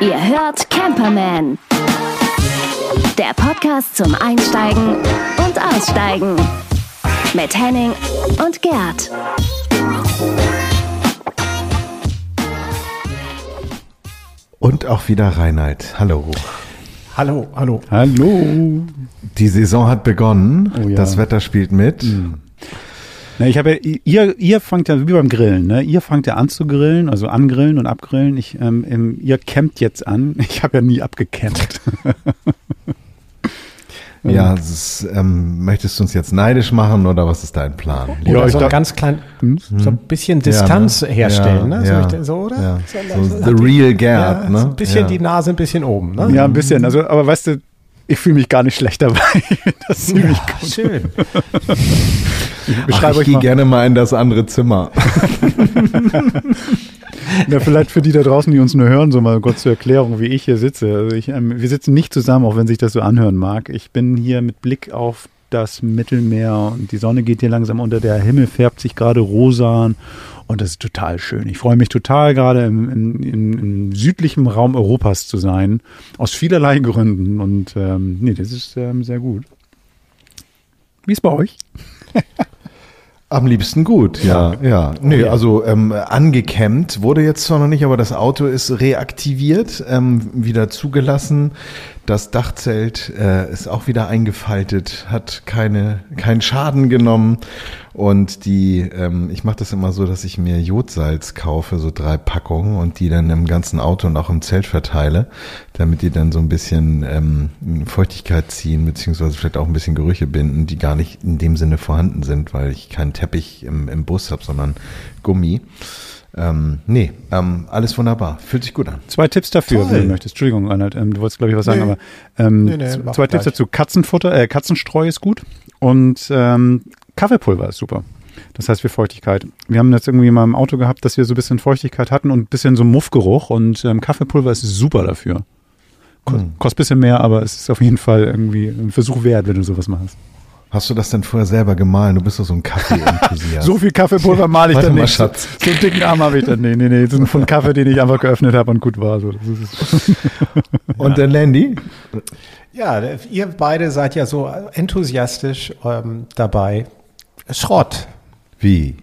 Ihr hört Camperman. Der Podcast zum Einsteigen und Aussteigen. Mit Henning und Gerd. Und auch wieder Reinhard. Hallo. Hallo, hallo. Hallo. Die Saison hat begonnen. Oh ja. Das Wetter spielt mit. Na, ich habe ja, ihr, ihr fangt ja wie beim Grillen, ne? Ihr fangt ja an zu grillen, also angrillen und abgrillen. Ich, ähm, im, ihr campt jetzt an. Ich habe ja nie abgecampt. Ja, ist, ähm, möchtest du uns jetzt neidisch machen oder was ist dein Plan? Oder Ja, ich so ein ganz klein, so ein bisschen Ja, Distanz ne? herstellen, Ja, ne? So, ja, ich, so oder? ja. So, So the real Gerd, ja, ne? So ein bisschen Ja. die Nase ein bisschen oben, ne? ja, ein bisschen. Also, aber weißt du, ich fühle mich gar nicht schlecht dabei. Das ist ziemlich Ja, schön. Ich Ach, beschreibe ich euch mal. gerne mal in das andere Zimmer. Ja, vielleicht für die da draußen, die uns nur hören, so mal kurz zur Erklärung, wie ich hier sitze. Also ich, ähm, wir sitzen nicht zusammen, auch wenn sich das so anhören mag. Ich bin hier mit Blick auf das Mittelmeer und die Sonne geht hier langsam unter. Der Himmel färbt sich gerade rosa und das ist total schön. Ich freue mich total gerade im, im, im, südlichen Raum Europas zu sein, aus vielerlei Gründen. Und ähm, nee, das ist ähm, sehr gut. Wie ist bei euch? Am liebsten gut, ja, ja. Nö, also ähm, angecampt wurde jetzt zwar noch nicht, aber das Auto ist reaktiviert, ähm, wieder zugelassen. Das Dachzelt äh, ist auch wieder eingefaltet, hat keine keinen Schaden genommen und die, ähm, ich mache das immer so, dass ich mir Jodsalz kaufe, so drei Packungen und die dann im ganzen Auto und auch im Zelt verteile, damit die dann so ein bisschen ähm, Feuchtigkeit ziehen beziehungsweise vielleicht auch ein bisschen Gerüche binden, die gar nicht in dem Sinne vorhanden sind, weil ich keinen Teppich im, im Bus habe, sondern Gummi. Ähm, nee, ähm, alles wunderbar. Fühlt sich gut an. Zwei Tipps dafür, Toll. wenn du möchtest. Entschuldigung, Reinhard, ähm, du wolltest, glaube ich, was sagen, Nee. aber ähm, Nee, nee, zwei Tipps gleich. dazu. Katzenfutter, äh, Katzenstreu ist gut und ähm, Kaffeepulver ist super. Das heißt für Feuchtigkeit. Wir haben jetzt irgendwie mal im Auto gehabt, dass wir so ein bisschen Feuchtigkeit hatten und ein bisschen so Muffgeruch und ähm, Kaffeepulver ist super dafür. Hm. Kostet ein bisschen mehr, aber es ist auf jeden Fall irgendwie ein Versuch wert, wenn du sowas machst. Hast du das denn vorher selber gemahlen? Du bist doch so ein Kaffee-Enthusiast. So viel Kaffeepulver male ich dann mal, nicht. So, Schatz. so einen dicken Arm habe ich dann. Nee, nee, nee. Das ist von Kaffee, den ich einfach geöffnet habe und gut war. So, das ist, Und der Landy? Ja, ihr beide seid ja so enthusiastisch ähm, dabei. Schrott, Wie?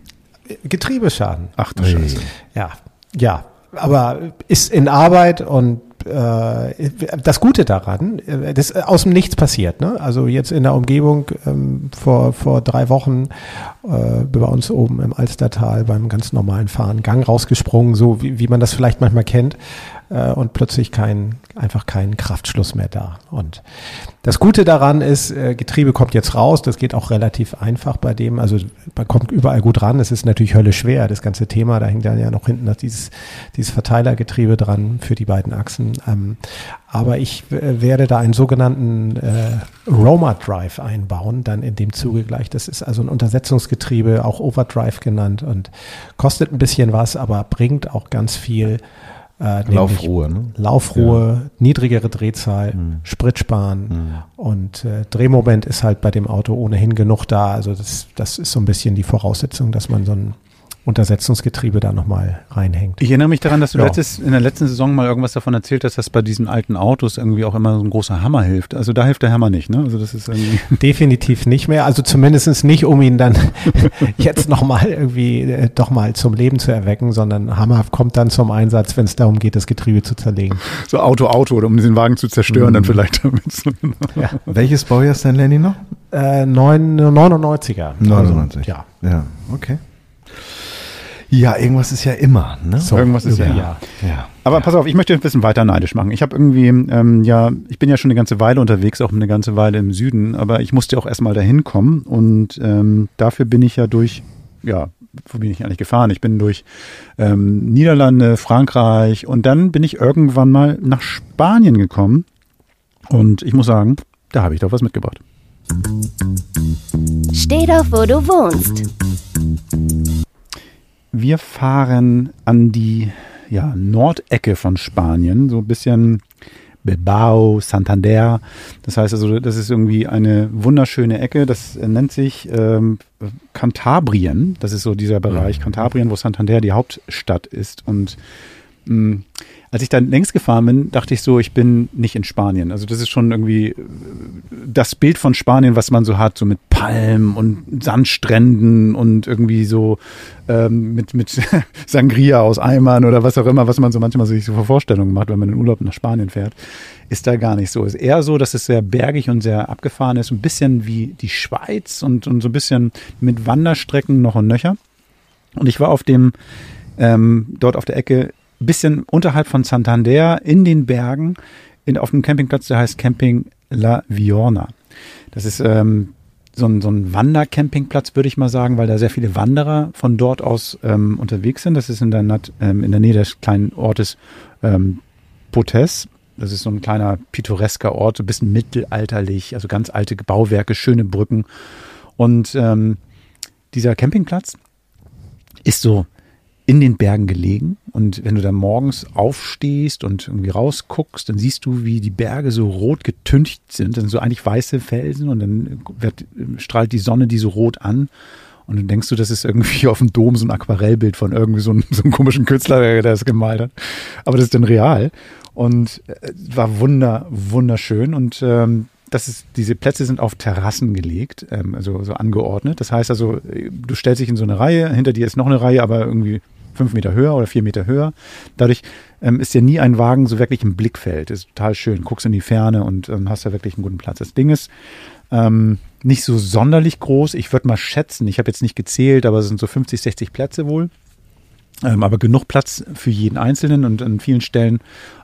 Getriebeschaden. ach du Scheiße. Ja, ja, aber ist in Arbeit und äh, das Gute daran, äh, das ist aus dem Nichts passiert. Ne? Also jetzt in der Umgebung ähm, vor, vor drei Wochen äh, bei uns oben im Alstertal beim ganz normalen Fahren Gang rausgesprungen, so wie, wie man das vielleicht manchmal kennt äh, und plötzlich kein, einfach kein Kraftschluss mehr da. Und das Gute daran ist, äh, Getriebe kommt jetzt raus, das geht auch relativ einfach bei dem, also man kommt überall gut ran, es ist natürlich Hölle schwer, das ganze Thema, da hängt dann ja noch hinten noch dieses, dieses Verteilergetriebe dran für die beiden Achsen. Ähm, aber ich äh, werde da einen sogenannten äh, Roma Drive einbauen, dann in dem Zuge gleich. Das ist also ein Untersetzungsgetriebe, auch Overdrive genannt und kostet ein bisschen was, aber bringt auch ganz viel äh, Laufruhe, ne? Laufruhe, niedrigere Drehzahl, Sprit sparen und äh, Drehmoment ist halt bei dem Auto ohnehin genug da. Also das, das ist so ein bisschen die Voraussetzung, dass man so ein Untersetzungsgetriebe da nochmal reinhängt. Ich erinnere mich daran, dass du Ja. letztes, in der letzten Saison mal irgendwas davon erzählt hast, dass bei diesen alten Autos irgendwie auch immer so ein großer Hammer hilft. Also da hilft der Hammer nicht, ne? Also das ist irgendwie. Definitiv nicht mehr. Also zumindest nicht, um ihn dann jetzt nochmal irgendwie äh, doch mal zum Leben zu erwecken, sondern Hammer kommt dann zum Einsatz, wenn es darum geht, das Getriebe zu zerlegen. So Auto, Auto, oder um diesen Wagen zu zerstören, dann vielleicht damit. So, genau. Welches Baujahr ist dein Landy noch? Äh, neun- 99er. 99. Also, ja. Ja, okay. Ja, irgendwas ist ja immer, ne? So, Irgendwas ist ja. ja. Ja. Aber pass auf, ich möchte ein bisschen weiter neidisch machen. Ich habe irgendwie, ähm, ja, ich bin ja schon eine ganze Weile unterwegs, auch eine ganze Weile im Süden, aber ich musste auch erstmal dahin kommen und ähm, dafür bin ich ja durch, ja, wo bin ich eigentlich gefahren? Ich bin durch ähm, Niederlande, Frankreich und dann bin ich irgendwann mal nach Spanien gekommen und ich muss sagen, da habe ich doch was mitgebracht. Steh doch, wo du wohnst. Wir fahren an die ja, Nordecke von Spanien, so ein bisschen Bilbao, Santander. Das heißt also, das ist irgendwie eine wunderschöne Ecke. Das nennt sich ähm, Cantabrien. Das ist so dieser Bereich Cantabrien, wo Santander die Hauptstadt ist. Und mh, als ich dann längs gefahren bin, dachte ich so, ich bin nicht in Spanien. Also das ist schon irgendwie äh, das Bild von Spanien, was man so hat, so mit Palmen und Sandstränden und irgendwie so ähm, mit, mit Sangria aus Eimern oder was auch immer, was man so manchmal sich so vor Vorstellungen macht, wenn man in Urlaub nach Spanien fährt, ist da gar nicht so. Ist eher so, dass es sehr bergig und sehr abgefahren ist, ein bisschen wie die Schweiz und, und so ein bisschen mit Wanderstrecken noch und nöcher. Und ich war auf dem, ähm, dort auf der Ecke bisschen unterhalb von Santander in den Bergen in, auf einem Campingplatz, der heißt Camping La Viorna. Das ist ähm, so ein, so ein Wandercampingplatz, würde ich mal sagen, weil da sehr viele Wanderer von dort aus ähm, unterwegs sind. Das ist in der, Nat, ähm, in der Nähe des kleinen Ortes ähm, Potes. Das ist so ein kleiner pittoresker Ort, so ein bisschen mittelalterlich, also ganz alte Bauwerke, schöne Brücken. Und ähm, dieser Campingplatz ist so in den Bergen gelegen. Und wenn du dann morgens aufstehst und irgendwie rausguckst, dann siehst du, wie die Berge so rot getüncht sind. Das sind so eigentlich weiße Felsen und dann wird, strahlt die Sonne die so rot an. Und dann denkst du, das ist irgendwie auf dem Dom so ein Aquarellbild von irgendwie so einem, so einem komischen Künstler, der das gemalt hat. Aber das ist dann real. Und äh, war wunder, wunderschön. Und ähm, das ist, diese Plätze sind auf Terrassen gelegt, ähm, also so angeordnet. Das heißt also, du stellst dich in so eine Reihe, hinter dir ist noch eine Reihe, aber irgendwie fünf Meter höher oder vier Meter höher. Dadurch ähm, ist ja nie ein Wagen so wirklich im Blickfeld. Ist total schön. Guckst in die Ferne und ähm, hast da wirklich einen guten Platz. Das Ding ist ähm, nicht so sonderlich groß. Ich würde mal schätzen, ich habe jetzt nicht gezählt, aber es sind so 50, 60 Plätze wohl. Ähm, aber genug Platz für jeden Einzelnen und an vielen Stellen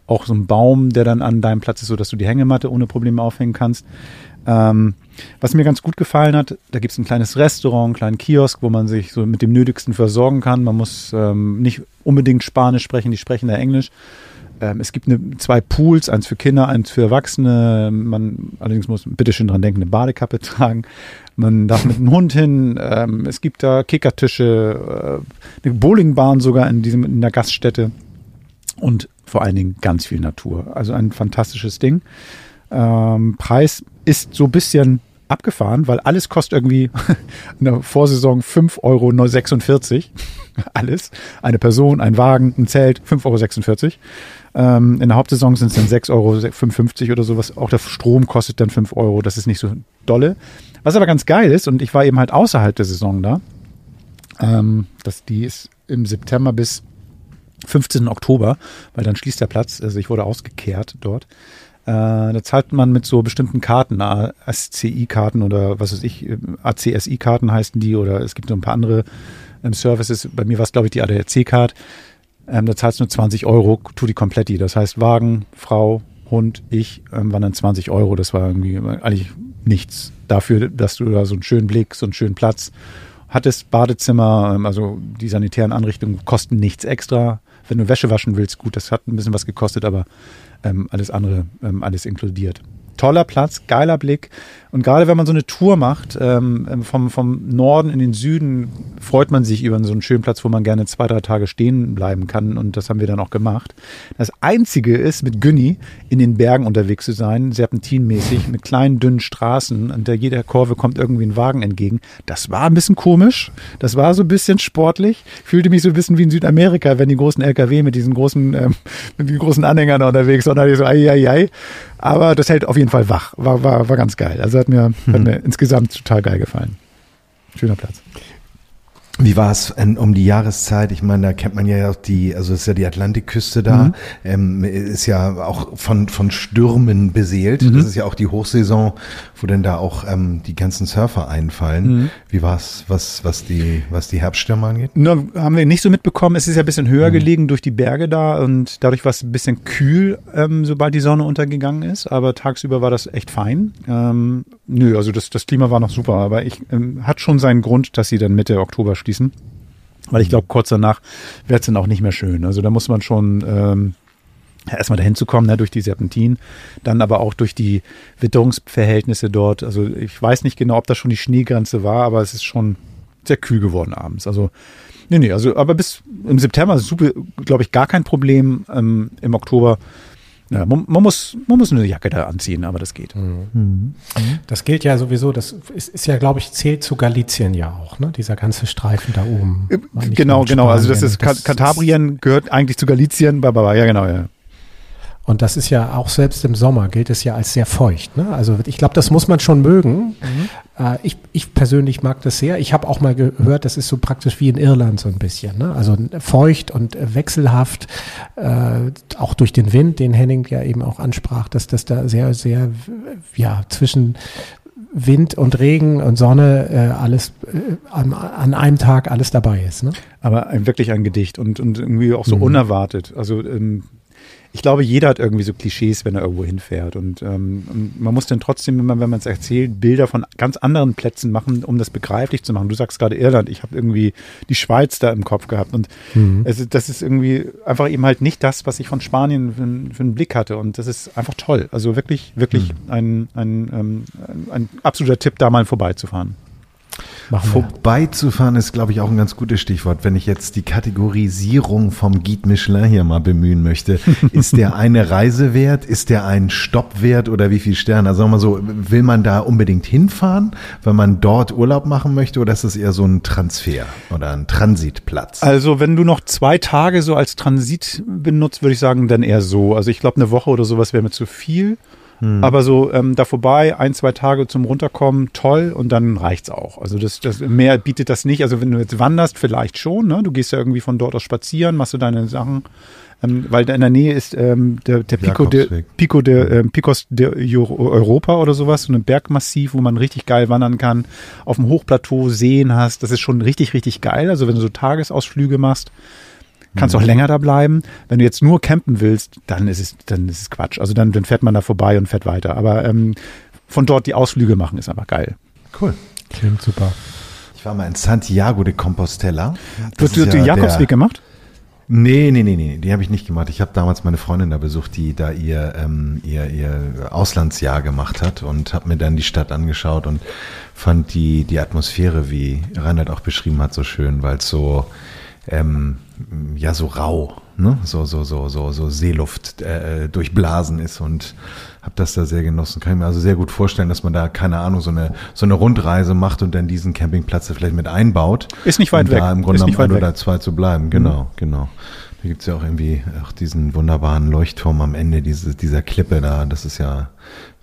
auch so ein Baum, der dann an deinem Platz ist, so dass du die Hängematte ohne Probleme aufhängen kannst. Ähm, was mir ganz gut gefallen hat, da gibt es ein kleines Restaurant, einen kleinen Kiosk, wo man sich so mit dem Nötigsten versorgen kann. Man muss ähm, nicht unbedingt Spanisch sprechen, die sprechen da Englisch. Ähm, es gibt eine, zwei Pools, eins für Kinder, eins für Erwachsene. Man allerdings muss bitteschön dran denken, eine Badekappe tragen. Man darf mit einem Hund hin. Ähm, es gibt da Kickertische, äh, eine Bowlingbahn sogar in diesem in der Gaststätte und vor allen Dingen ganz viel Natur. Also ein fantastisches Ding. Ähm, Preis ist so ein bisschen abgefahren, weil alles kostet irgendwie in der Vorsaison 5,46 Euro. alles. Eine Person, ein Wagen, ein Zelt, 5,46 Euro. Ähm, in der Hauptsaison sind es dann 6,55 Euro oder sowas. Auch der Strom kostet dann 5 Euro. Das ist nicht so dolle. Was aber ganz geil ist, und ich war eben halt außerhalb der Saison da, ähm, dass die ist im September bis 15. Oktober, weil dann schließt der Platz. Also ich wurde ausgekehrt dort. Äh, da zahlt man mit so bestimmten Karten, ASCI-Karten oder was weiß ich, ACSI-Karten heißen die oder es gibt so ein paar andere ähm, Services. Bei mir war es, glaube ich, die ADAC-Card. Ähm, da zahlst du nur 20 Euro, tu die kompletti. Das heißt, Wagen, Frau, Hund, ich ähm, waren dann 20 Euro. Das war irgendwie eigentlich nichts dafür, dass du da so einen schönen Blick, so einen schönen Platz hattest. Badezimmer, ähm, also die sanitären Anrichtungen kosten nichts extra. Wenn du Wäsche waschen willst, gut, das hat ein bisschen was gekostet, aber ähm, alles andere, ähm, alles inkludiert. Toller Platz, geiler Blick. Und gerade wenn man so eine Tour macht, ähm, vom, vom Norden in den Süden, freut man sich über so einen schönen Platz, wo man gerne zwei, drei Tage stehen bleiben kann. Und das haben wir dann auch gemacht. Das Einzige ist, mit Günni in den Bergen unterwegs zu sein, serpentinmäßig, mit kleinen, dünnen Straßen. An der jeder Kurve kommt irgendwie ein Wagen entgegen. Das war ein bisschen komisch. Das war so ein bisschen sportlich. Fühlte mich so ein bisschen wie in Südamerika, wenn die großen LKW mit diesen großen, ähm, mit den großen Anhängern unterwegs sind. Und ich so, ai, ai, ai. Aber das hält auf jeden Fall wach. War, war, war ganz geil. Also hat mir, mhm. hat mir insgesamt total geil gefallen. Schöner Platz. Wie war es um die Jahreszeit? Ich meine, da kennt man ja auch die, also es ist ja die Atlantikküste da, mhm. ähm, ist ja auch von, von Stürmen beseelt. Mhm. Das ist ja auch die Hochsaison, wo denn da auch ähm, die ganzen Surfer einfallen. Mhm. Wie war es, was, was die, was die Herbststürme angeht? Na, haben wir nicht so mitbekommen. Es ist ja ein bisschen höher mhm. gelegen durch die Berge da und dadurch war es ein bisschen kühl, ähm, sobald die Sonne untergegangen ist. Aber tagsüber war das echt fein. Ähm, nö, also das, das Klima war noch super, aber ich ähm, hat schon seinen Grund, dass sie dann Mitte Oktober schließen. Weil ich glaube, kurz danach wird es dann auch nicht mehr schön. Also da muss man schon ähm, erstmal dahin zu kommen, ne, durch die Serpentin, dann aber auch durch die Witterungsverhältnisse dort. Also ich weiß nicht genau, ob das schon die Schneegrenze war, aber es ist schon sehr kühl geworden abends. Also nee, nee, also aber bis im September ist super, glaube ich, gar kein Problem. Ähm, Im Oktober Ja, man, man, muss, man muss eine Jacke da anziehen, aber das geht. Mhm. Das gilt ja sowieso, das ist, ist, ja, glaube ich, zählt zu Galizien ja auch, ne? Dieser ganze Streifen da oben. Genau, genau. Also das ist das Katabrien gehört eigentlich zu Galizien, ja genau, ja. Und das ist ja auch selbst im Sommer gilt es ja als sehr feucht. Ne? Also ich glaube, das muss man schon mögen. Mhm. Äh, ich, ich persönlich mag das sehr. Ich habe auch mal gehört, das ist so praktisch wie in Irland so ein bisschen. Ne? Also feucht und wechselhaft, äh, auch durch den Wind, den Henning ja eben auch ansprach, dass das da sehr, sehr, ja, zwischen Wind und Regen und Sonne äh, alles äh, an, an, einem Tag alles dabei ist. Ne? Aber ein, wirklich ein Gedicht und, und irgendwie auch so mhm. unerwartet. Also ähm, ich glaube, jeder hat irgendwie so Klischees, wenn er irgendwo hinfährt. Und, ähm, und man muss dann trotzdem, wenn man es erzählt, Bilder von ganz anderen Plätzen machen, um das begreiflich zu machen. Du sagst gerade Irland, ich habe irgendwie die Schweiz da im Kopf gehabt. Und mhm. es, das ist irgendwie einfach eben halt nicht das, was ich von Spanien für, für einen Blick hatte. Und das ist einfach toll. Also wirklich, wirklich mhm. ein, ein, ähm, ein absoluter Tipp, da mal vorbeizufahren. Vorbeizufahren ist, glaube ich, auch ein ganz gutes Stichwort. Wenn ich jetzt die Kategorisierung vom Guide Michelin hier mal bemühen möchte, ist der eine Reise wert? Ist der ein Stopp wert oder wie viel Sterne? Also sagen wir mal so, will man da unbedingt hinfahren, wenn man dort Urlaub machen möchte oder ist das eher so ein Transfer oder ein Transitplatz? Also wenn du noch zwei Tage so als Transit benutzt, würde ich sagen, dann eher so. Also ich glaube, eine Woche oder sowas wäre mir zu viel. Hm. Aber so ähm, da vorbei, ein, zwei Tage zum Runterkommen, toll und dann reicht's auch. Also das, das mehr bietet das nicht. Also wenn du jetzt wanderst, vielleicht schon, ne? Du gehst ja irgendwie von dort aus spazieren, machst du deine Sachen. Ähm, weil da in der Nähe ist ähm, der, der Pico, de, Pico de, äh, Picos de Europa oder sowas, so ein Bergmassiv, wo man richtig geil wandern kann, auf dem Hochplateau Seen hast. Das ist schon richtig, richtig geil. Also wenn du so Tagesausflüge machst, kannst mhm. auch länger da bleiben. Wenn du jetzt nur campen willst, dann ist es, dann ist es Quatsch. Also dann, dann fährt man da vorbei und fährt weiter. Aber ähm, von dort die Ausflüge machen ist einfach geil. Cool. Klingt super. Ich war mal in Santiago de Compostela. Das du hast ja den Jakobsweg gemacht? Nee, nee, nee, nee, die habe ich nicht gemacht. Ich habe damals meine Freundin da besucht, die da ihr, ähm, ihr, ihr Auslandsjahr gemacht hat und habe mir dann die Stadt angeschaut und fand die, die Atmosphäre, wie Reinhard auch beschrieben hat, so schön, weil es so, ähm, ja so rau, ne? so so so so so Seeluft äh, durchblasen ist und habe das da sehr genossen. Kann ich mir also sehr gut vorstellen, dass man da keine Ahnung so eine so eine Rundreise macht und dann diesen Campingplatz vielleicht mit einbaut. Ist nicht weit um weg. Da im Grunde genommen ein oder zwei zu bleiben. Genau, mhm. genau. Da gibt's ja auch irgendwie auch diesen wunderbaren Leuchtturm am Ende diese, dieser Klippe da. Das ist ja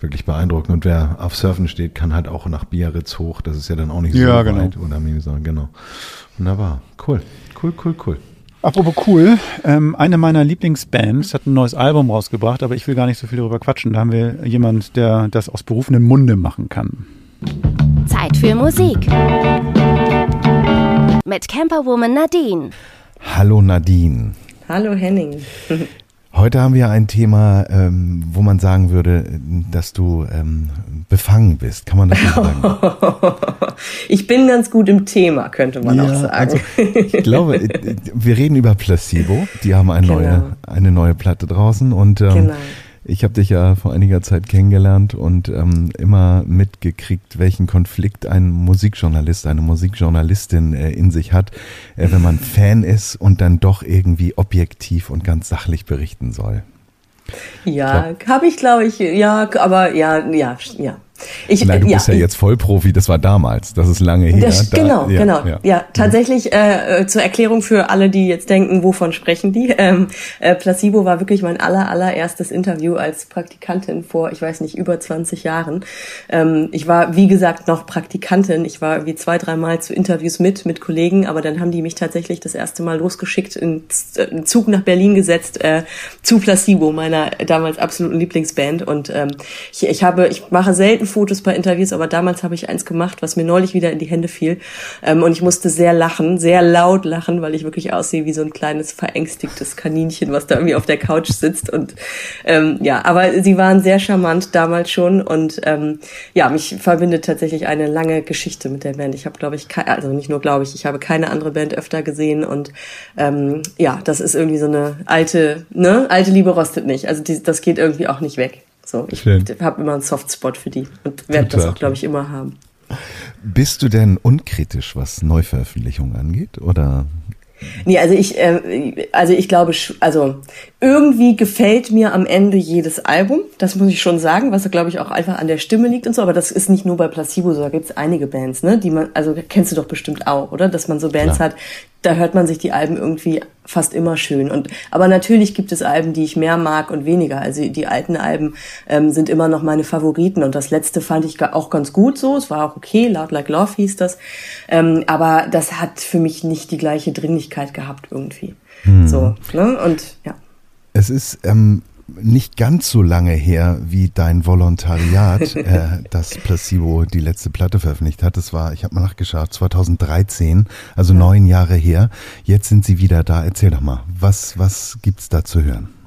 wirklich beeindruckend. Und wer auf Surfen steht, kann halt auch nach Biarritz hoch. Das ist ja dann auch nicht so ja, genau. weit. Oder sagen, genau. Wunderbar. Cool. Cool, cool, cool. Apropos cool, ähm, eine meiner Lieblingsbands hat ein neues Album rausgebracht, aber ich will gar nicht so viel darüber quatschen. Da haben wir jemand, der das aus berufenem Munde machen kann. Zeit für Musik. Mit Camperwoman Nadine. Hallo Nadine. Hallo Henning. Heute haben wir ein Thema, ähm, wo man sagen würde, dass du ähm, befangen bist. Kann man das so sagen? ich bin ganz gut im Thema, könnte man ja, auch sagen. Also, ich glaube, äh, wir reden über Placebo. Die haben eine, genau. neue, eine neue Platte draußen und ähm, genau. Ich habe dich ja vor einiger Zeit kennengelernt und ähm, immer mitgekriegt, welchen Konflikt ein Musikjournalist, eine Musikjournalistin äh, in sich hat, äh, wenn man Fan ist und dann doch irgendwie objektiv und ganz sachlich berichten soll. Ja, habe ich, glaube ich, ja, aber ja, ja, ja. Ich, Nein, du ja, bist ja jetzt Vollprofi, das war damals, das ist lange her. Das, da, genau, ja, genau. Ja, ja tatsächlich äh, äh, zur Erklärung für alle, die jetzt denken, wovon sprechen die. Ähm, äh, Placebo war wirklich mein aller, allererstes Interview als Praktikantin vor, ich weiß nicht, über 20 Jahren. Ähm, ich war, wie gesagt, noch Praktikantin. Ich war wie zwei, dreimal zu Interviews mit, mit Kollegen, aber dann haben die mich tatsächlich das erste Mal losgeschickt, in, in Zug nach Berlin gesetzt, äh, zu Placebo, meiner damals absoluten Lieblingsband. Und ähm, ich, ich habe, ich mache selten Fotos bei Interviews, aber damals habe ich eins gemacht, was mir neulich wieder in die Hände fiel. Ähm, und ich musste sehr lachen, sehr laut lachen, weil ich wirklich aussehe wie so ein kleines verängstigtes Kaninchen, was da irgendwie auf der Couch sitzt. Und ähm, ja, aber sie waren sehr charmant damals schon. Und ähm, ja, mich verbindet tatsächlich eine lange Geschichte mit der Band. Ich habe, glaube ich, also nicht nur glaube ich, ich habe keine andere Band öfter gesehen. Und ähm, ja, das ist irgendwie so eine alte, ne, alte Liebe rostet nicht. Also die, das geht irgendwie auch nicht weg. So, ich habe immer einen Softspot für die und werde das auch, glaube ich, immer haben. Bist du denn unkritisch, was Neuveröffentlichungen angeht, oder? Nee, also ich, äh, also ich glaube, also irgendwie gefällt mir am Ende jedes Album. Das muss ich schon sagen, was glaube ich auch einfach an der Stimme liegt und so. Aber das ist nicht nur bei Placebo so. Da gibt es einige Bands, ne, die man, also kennst du doch bestimmt auch, oder? Dass man so Bands Klar. hat, da hört man sich die Alben irgendwie fast immer schön. Und aber natürlich gibt es Alben, die ich mehr mag und weniger. Also die alten Alben ähm, sind immer noch meine Favoriten. Und das letzte fand ich auch ganz gut so. Es war auch okay, Loud Like Love hieß das. Ähm, aber das hat für mich nicht die gleiche Dringlichkeit gehabt irgendwie. Hm. So, ne? Und ja. Es ist ähm, nicht ganz so lange her, wie dein Volontariat, äh, das Placebo die letzte Platte veröffentlicht hat. Das war, ich habe mal nachgeschaut, 2013, also ja. neun Jahre her. Jetzt sind sie wieder da. Erzähl doch mal, was, was gibt's da zu hören?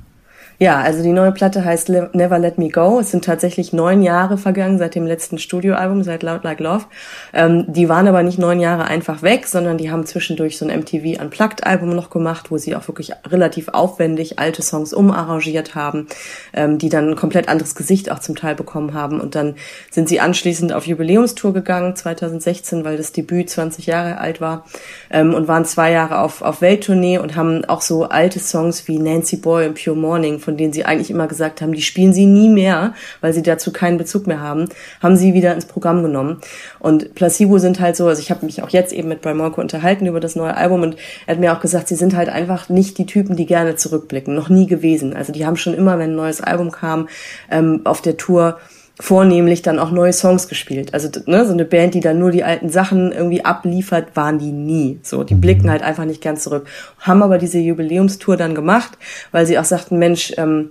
Ja, also die neue Platte heißt Never Let Me Go. Es sind tatsächlich neun Jahre vergangen seit dem letzten Studioalbum, seit Loud Like Love. Ähm, die waren aber nicht neun Jahre einfach weg, sondern die haben zwischendurch so ein MTV Unplugged Album noch gemacht, wo sie auch wirklich relativ aufwendig alte Songs umarrangiert haben, ähm, die dann ein komplett anderes Gesicht auch zum Teil bekommen haben. Und dann sind sie anschließend auf Jubiläumstour gegangen, 2016, weil das Debüt 20 Jahre alt war, ähm, und waren zwei Jahre auf, auf Welttournee und haben auch so alte Songs wie Nancy Boy und Pure Morning von von denen sie eigentlich immer gesagt haben, die spielen sie nie mehr, weil sie dazu keinen Bezug mehr haben, haben sie wieder ins Programm genommen. Und Placebo sind halt so, also ich habe mich auch jetzt eben mit Brian Molko unterhalten über das neue Album und er hat mir auch gesagt, sie sind halt einfach nicht die Typen, die gerne zurückblicken, noch nie gewesen. Also die haben schon immer, wenn ein neues Album kam, ähm, auf der Tour vornehmlich dann auch neue Songs gespielt. Also ne, so eine Band, die dann nur die alten Sachen irgendwie abliefert, waren die nie. So, die mhm. blicken halt einfach nicht ganz zurück. Haben aber diese Jubiläumstour dann gemacht, weil sie auch sagten, Mensch, ähm,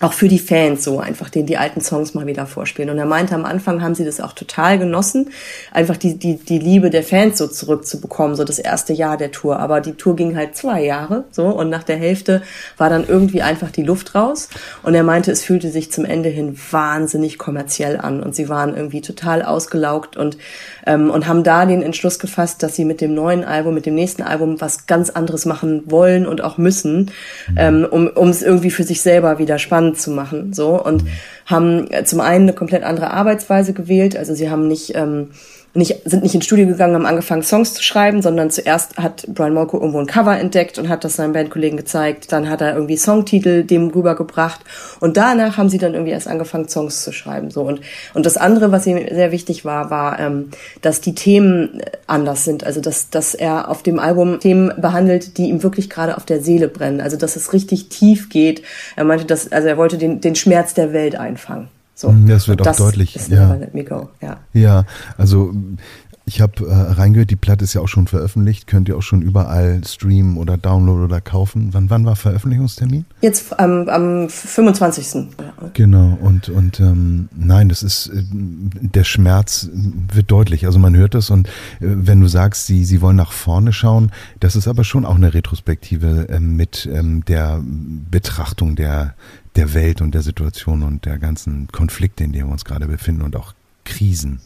auch für die Fans so einfach denen die alten Songs mal wieder vorspielen. Und er meinte, am Anfang haben sie das auch total genossen, einfach die, die, die Liebe der Fans so zurückzubekommen, so das erste Jahr der Tour. Aber die Tour ging halt zwei Jahre so und nach der Hälfte war dann irgendwie einfach die Luft raus. Und er meinte, es fühlte sich zum Ende hin wahnsinnig kommerziell an und sie waren irgendwie total ausgelaugt und, ähm, und haben da den Entschluss gefasst, dass sie mit dem neuen Album, mit dem nächsten Album was ganz anderes machen wollen und auch müssen, ähm, um um es irgendwie für sich selber wieder spannend spannend zu machen. So und haben zum einen eine komplett andere Arbeitsweise gewählt. Also sie haben nicht ähm, nicht, sind nicht ins Studio gegangen, haben angefangen Songs zu schreiben, sondern zuerst hat Brian Molko irgendwo ein Cover entdeckt und hat das seinen Bandkollegen gezeigt. Dann hat er irgendwie Songtitel dem rübergebracht und danach haben sie dann irgendwie erst angefangen Songs zu schreiben. So und und das andere, was ihm sehr wichtig war, war, ähm, dass die Themen anders sind. Also dass dass er auf dem Album Themen behandelt, die ihm wirklich gerade auf der Seele brennen. Also dass es richtig tief geht. Er meinte, dass also er wollte den den Schmerz der Welt einfangen. So. Mhm, das wird auch das deutlich. Ist ja. Let Me Go. Ja. ja, also ich habe äh, reingehört, die Platte ist ja auch schon veröffentlicht, könnt ihr auch schon überall streamen oder downloaden oder kaufen. Wann, wann war Veröffentlichungstermin? Jetzt ähm, am 25. Genau, und, und ähm, nein, das ist, äh, der Schmerz wird deutlich. Also man hört das und äh, wenn du sagst, sie, sie wollen nach vorne schauen, das ist aber schon auch eine Retrospektive äh, mit ähm, der Betrachtung der, der Welt und der Situation und der ganzen Konflikte, in denen wir uns gerade befinden und auch Krisen.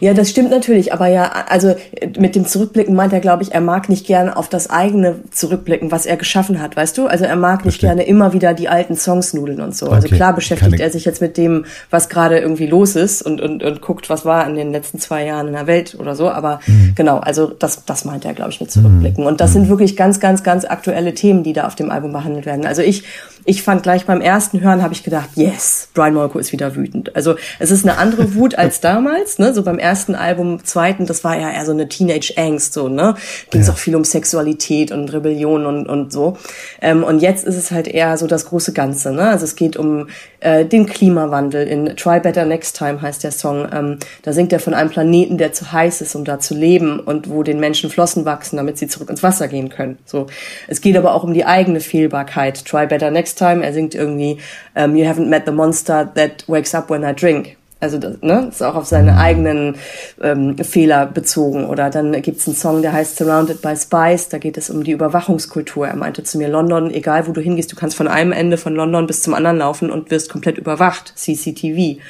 Ja, das stimmt natürlich, aber ja, also mit dem Zurückblicken meint er, glaube ich, er mag nicht gerne auf das eigene zurückblicken, was er geschaffen hat, weißt du? Also er mag nicht Verstehe. gerne immer wieder die alten Songs nudeln und so. Also okay. Also klar beschäftigt Keine er sich jetzt mit dem, was gerade irgendwie los ist und, und, und guckt, was war in den letzten zwei Jahren in der Welt oder so, aber mhm. genau, also das, das meint er, glaube ich, mit Zurückblicken. Und das mhm. sind wirklich ganz, ganz, ganz aktuelle Themen, die da auf dem Album behandelt werden. Also ich, ich fand gleich beim ersten Hören, habe ich gedacht, yes, Brian Molko ist wieder wütend. Also es ist eine andere Wut als damals, ne? So beim ersten Album, zweiten, das war ja eher so eine Teenage-Angst, so, ne? Ging es ja. auch viel um Sexualität und Rebellion und, und so. Ähm, und jetzt ist es halt eher so das große Ganze, ne? Also es geht um äh, den Klimawandel. In Try Better Next Time heißt der Song. Ähm, da singt er von einem Planeten, der zu heiß ist, um da zu leben und wo den Menschen Flossen wachsen, damit sie zurück ins Wasser gehen können. So. Es geht aber auch um die eigene Fehlbarkeit. Try Better Next Time. Er singt irgendwie um, You haven't met the monster that wakes up when I drink. Also das, ne, ist auch auf seine eigenen ähm, Fehler bezogen. Oder dann gibt's einen Song, der heißt Surrounded by Spies. Da geht es um die Überwachungskultur. Er meinte zu mir, London, egal wo du hingehst, du kannst von einem Ende von London bis zum anderen laufen und wirst komplett überwacht. CCTV.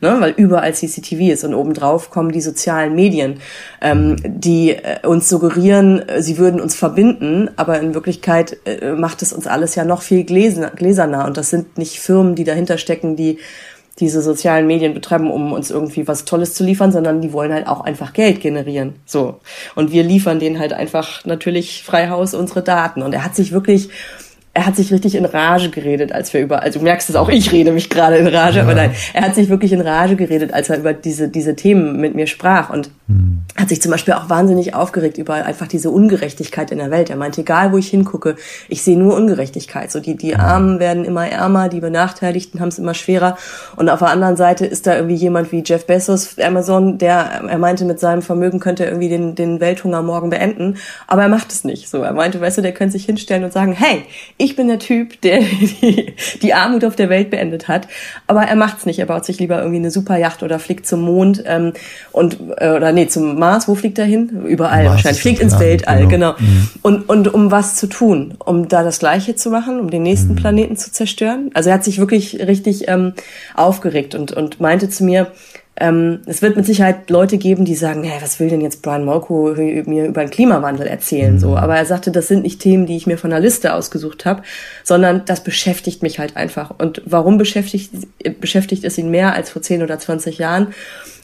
Ne, weil überall CCTV ist. Und obendrauf kommen die sozialen Medien, ähm, die äh, uns suggerieren, äh, sie würden uns verbinden, aber in Wirklichkeit äh, macht es uns alles ja noch viel gläserner. Und das sind nicht Firmen, die dahinter stecken, die diese sozialen Medien betreiben, um uns irgendwie was Tolles zu liefern, sondern die wollen halt auch einfach Geld generieren. So. Und wir liefern denen halt einfach natürlich frei Haus unsere Daten. Und er hat sich wirklich er hat sich richtig in Rage geredet, als wir über, also du merkst es auch, ich rede mich gerade in Rage, ja. aber nein, er hat sich wirklich in Rage geredet, als er über diese, diese Themen mit mir sprach und hm. Hat sich zum Beispiel auch wahnsinnig aufgeregt über einfach diese Ungerechtigkeit in der Welt. Er meinte, egal wo ich hingucke, ich sehe nur Ungerechtigkeit. So die, die Armen werden immer ärmer, die Benachteiligten haben es immer schwerer und auf der anderen Seite ist da irgendwie jemand wie Jeff Bezos, Amazon, der, er meinte, mit seinem Vermögen könnte er irgendwie den, den Welthunger morgen beenden, aber er macht es nicht. So, er meinte, weißt du, der könnte sich hinstellen und sagen, hey, ich bin der Typ, der die, die Armut auf der Welt beendet hat. Aber er macht's nicht. Er baut sich lieber irgendwie eine Superjacht oder fliegt zum Mond ähm, und äh, oder nee zum Mars. Wo fliegt er hin? Überall Mars wahrscheinlich. Fliegt ins Weltall, genau. genau. Mhm. Und und um was zu tun, um da das Gleiche zu machen, um den nächsten mhm. Planeten zu zerstören. Also er hat sich wirklich richtig ähm, aufgeregt und und meinte zu mir, ähm, es wird mit Sicherheit Leute geben, die sagen, hey, was will denn jetzt Brian Molko mir über den Klimawandel erzählen? So, mhm. aber er sagte, das sind nicht Themen, die ich mir von der Liste ausgesucht habe, sondern das beschäftigt mich halt einfach. Und warum beschäftigt beschäftigt es ihn mehr als vor 10 oder 20 Jahren?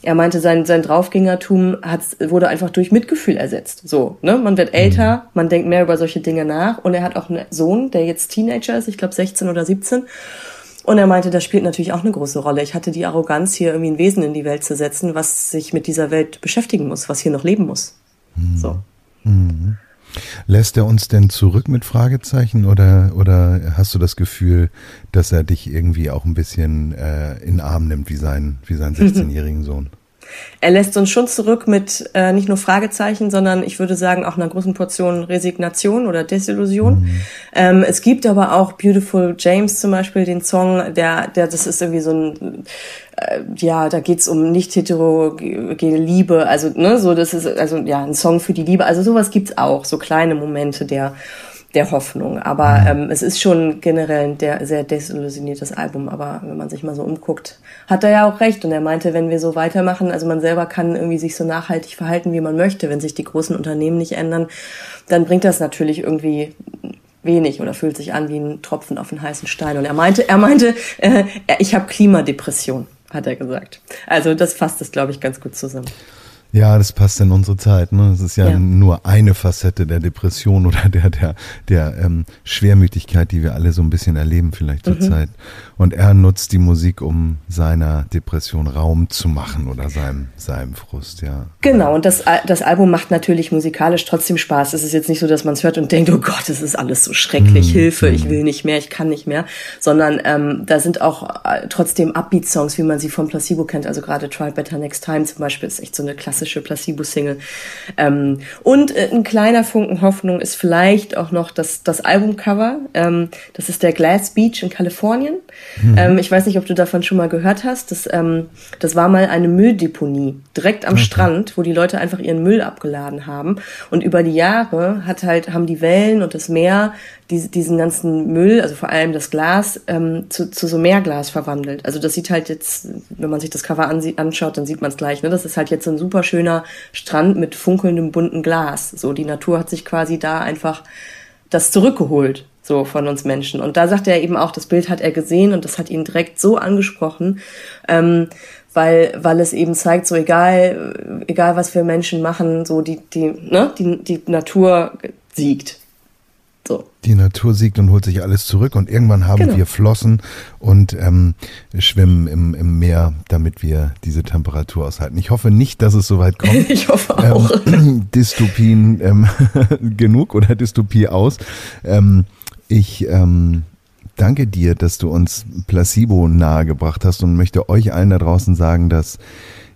Er meinte, sein, sein Draufgängertum hat, wurde einfach durch Mitgefühl ersetzt. So, ne? Man wird älter, mhm. man denkt mehr über solche Dinge nach und er hat auch einen Sohn, der jetzt Teenager ist, ich glaube 16 oder 17. Und er meinte, das spielt natürlich auch eine große Rolle. Ich hatte die Arroganz, hier irgendwie ein Wesen in die Welt zu setzen, was sich mit dieser Welt beschäftigen muss, was hier noch leben muss. Mhm. So. Mhm. Lässt er uns denn zurück mit Fragezeichen oder, oder hast du das Gefühl, dass er dich irgendwie auch ein bisschen äh, in den Arm nimmt wie sein, wie sein 16-jährigen Sohn? Er lässt uns schon zurück mit äh, nicht nur Fragezeichen, sondern ich würde sagen auch einer großen Portion Resignation oder Desillusion. Mhm. Ähm, es gibt aber auch Beautiful James zum Beispiel, den Song, der, der, das ist irgendwie so ein, äh, ja, da geht's um nicht heterogene Liebe, also ne, so das ist also ja ein Song für die Liebe. Also sowas gibt's auch, so kleine Momente der der Hoffnung. Aber mhm. ähm, es ist schon generell ein der, sehr desillusioniertes Album. Aber wenn man sich mal so umguckt, hat er ja auch recht. Und er meinte, wenn wir so weitermachen, also man selber kann irgendwie sich so nachhaltig verhalten, wie man möchte, wenn sich die großen Unternehmen nicht ändern, dann bringt das natürlich irgendwie wenig oder fühlt sich an wie ein Tropfen auf einen heißen Stein. Und er meinte, er meinte, äh, ich habe Klimadepression, hat er gesagt. Also das fasst es, glaube ich, ganz gut zusammen. Ja, das passt in unsere Zeit. Ne? Das ist ja, ja, nur eine Facette der Depression oder der der der ähm, Schwermütigkeit, die wir alle so ein bisschen erleben vielleicht zur mhm. Zeit. Und er nutzt die Musik, um seiner Depression Raum zu machen oder seinem seinem Frust. Ja. Genau. Und das das Album macht natürlich musikalisch trotzdem Spaß. Es ist jetzt nicht so, dass man es hört und denkt, oh Gott, es ist alles so schrecklich, mhm. Hilfe, ich mhm. will nicht mehr, ich kann nicht mehr, sondern ähm, da sind auch äh, trotzdem Upbeat-Songs, wie man sie vom Placebo kennt. Also gerade Try Better Next Time zum Beispiel ist echt so eine klassische klassische Placebo-Single. Ähm, und äh, ein kleiner Funken Hoffnung ist vielleicht auch noch das, das Albumcover. Ähm, das ist der Glass Beach in Kalifornien. Mhm. Ähm, ich weiß nicht, ob du davon schon mal gehört hast. Das, ähm, das war mal eine Mülldeponie direkt am okay. Strand, wo die Leute einfach ihren Müll abgeladen haben. Und über die Jahre hat halt, haben die Wellen und das Meer diese, diesen ganzen Müll, also vor allem das Glas, ähm, zu, zu so Meerglas verwandelt. Also das sieht halt jetzt, wenn man sich das Cover anschaut, dann sieht man es gleich. Ne? Das ist halt jetzt so ein super schöner Strand mit funkelndem bunten Glas. So die Natur hat sich quasi da einfach das zurückgeholt, so von uns Menschen. Und da sagt er eben auch, das Bild hat er gesehen und das hat ihn direkt so angesprochen, ähm, weil weil es eben zeigt, so egal egal was wir Menschen machen, so die die ne die die Natur siegt so. Die Natur siegt und holt sich alles zurück und irgendwann haben genau. wir Flossen und ähm, schwimmen im, im Meer, damit wir diese Temperatur aushalten. Ich hoffe nicht, dass es soweit kommt. ich hoffe auch. Ähm, Dystopien ähm, genug oder Dystopie aus. Ähm, ich ähm, danke dir, dass du uns Placebo nahegebracht hast und möchte euch allen da draußen sagen, dass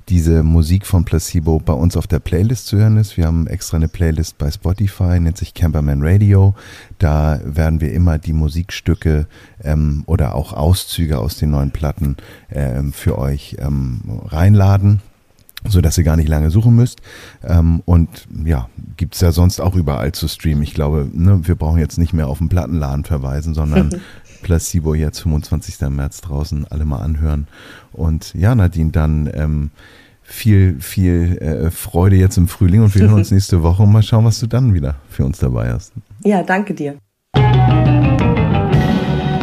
diese Musik von Placebo bei uns auf der Playlist zu hören ist. Wir haben extra eine Playlist bei Spotify, nennt sich Camperman Radio. Da werden wir immer die Musikstücke ähm, oder auch Auszüge aus den neuen Platten ähm, für euch ähm, reinladen so dass ihr gar nicht lange suchen müsst. Ähm, und ja, gibt's ja sonst auch überall zu streamen. Ich glaube, ne, wir brauchen jetzt nicht mehr auf den Plattenladen verweisen, sondern Placebo jetzt 25. März draußen alle mal anhören. Und ja, Nadine, dann ähm, viel, viel äh, Freude jetzt im Frühling und wir hören uns nächste Woche und mal schauen, was du dann wieder für uns dabei hast. Ja, danke dir.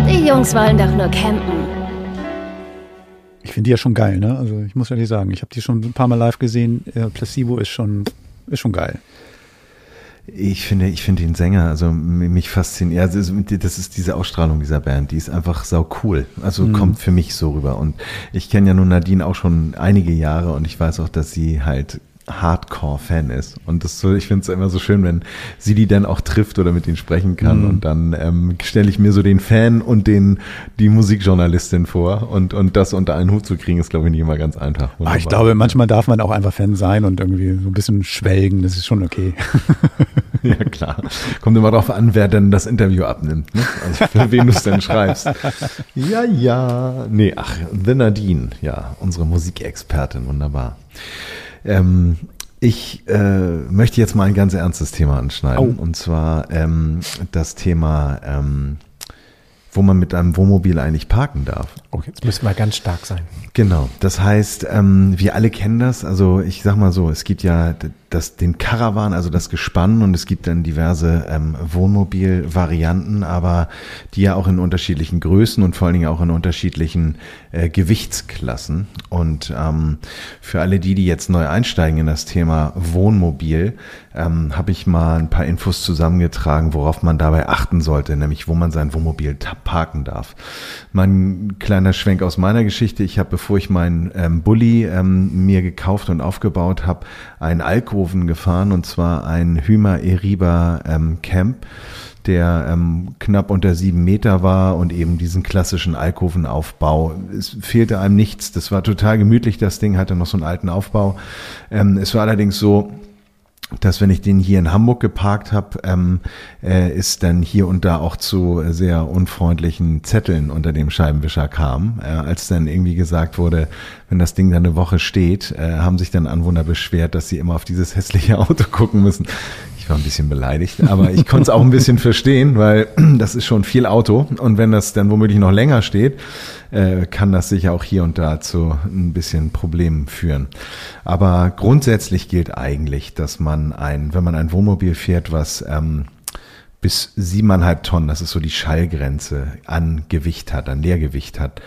Die Jungs wollen doch nur campen. Ich finde die ja schon geil, ne? Also ich muss ehrlich sagen, ich habe die schon ein paar Mal live gesehen. Äh, Placebo ist schon, ist schon geil. Ich finde, ich finde den Sänger, also mich fasziniert. Also das ist diese Ausstrahlung dieser Band, die ist einfach sau cool. Also mhm. kommt für mich so rüber. Und ich kenne ja nun Nadine auch schon einige Jahre und ich weiß auch, dass sie halt Hardcore-Fan ist. Und das so, ich finde es immer so schön, wenn sie die dann auch trifft oder mit ihnen sprechen kann. Mhm. Und dann ähm, stelle ich mir so den Fan und den die Musikjournalistin vor. Und, und das unter einen Hut zu kriegen, ist, glaube ich, nicht immer ganz einfach. Ach, ich glaube, manchmal darf man auch einfach Fan sein und irgendwie so ein bisschen schwelgen. Das ist schon okay. ja, klar. Kommt immer darauf an, wer denn das Interview abnimmt. Ne? Also für wen du es denn schreibst. Ja, ja. Nee, ach, The Nadine, ja, unsere Musikexpertin, wunderbar. Ähm, ich äh, möchte jetzt mal ein ganz ernstes Thema anschneiden. Oh. Und zwar ähm, das Thema, ähm, wo man mit einem Wohnmobil eigentlich parken darf. Oh, jetzt müssen wir ganz stark sein. Genau. Das heißt, ähm, wir alle kennen das. Also ich sag mal so, es gibt ja das, den Caravan, also das Gespann und es gibt dann diverse ähm, Wohnmobil-Varianten, aber die ja auch in unterschiedlichen Größen und vor allen Dingen auch in unterschiedlichen äh, Gewichtsklassen. Und ähm, für alle die, die jetzt neu einsteigen in das Thema Wohnmobil, ähm, habe ich mal ein paar Infos zusammengetragen, worauf man dabei achten sollte, nämlich wo man sein Wohnmobil parken darf. Mein kleiner Schwenk aus meiner Geschichte. Ich habe, bevor ich meinen ähm, Bulli ähm, mir gekauft und aufgebaut habe, einen Alkoven gefahren und zwar ein Hymer Eriba ähm, Camp der ähm, knapp unter sieben Meter war und eben diesen klassischen Alkovenaufbau. Es fehlte einem nichts. Das war total gemütlich. Das Ding hatte noch so einen alten Aufbau. Ähm, es war allerdings so, dass wenn ich den hier in Hamburg geparkt habe, ähm, äh, ist dann hier und da auch zu sehr unfreundlichen Zetteln unter dem Scheibenwischer kam. Äh, als dann irgendwie gesagt wurde, wenn das Ding dann eine Woche steht, äh, haben sich dann Anwohner beschwert, dass sie immer auf dieses hässliche Auto gucken müssen. Ich war ein bisschen beleidigt, aber ich konnte es auch ein bisschen verstehen, weil das ist schon viel Auto und wenn das dann womöglich noch länger steht, äh, kann das sicher auch hier und da zu ein bisschen Problemen führen. Aber grundsätzlich gilt eigentlich, dass man ein, wenn man ein Wohnmobil fährt, was ähm, bis siebeneinhalb Tonnen, das ist so die Schallgrenze, an Gewicht hat, an Leergewicht hat,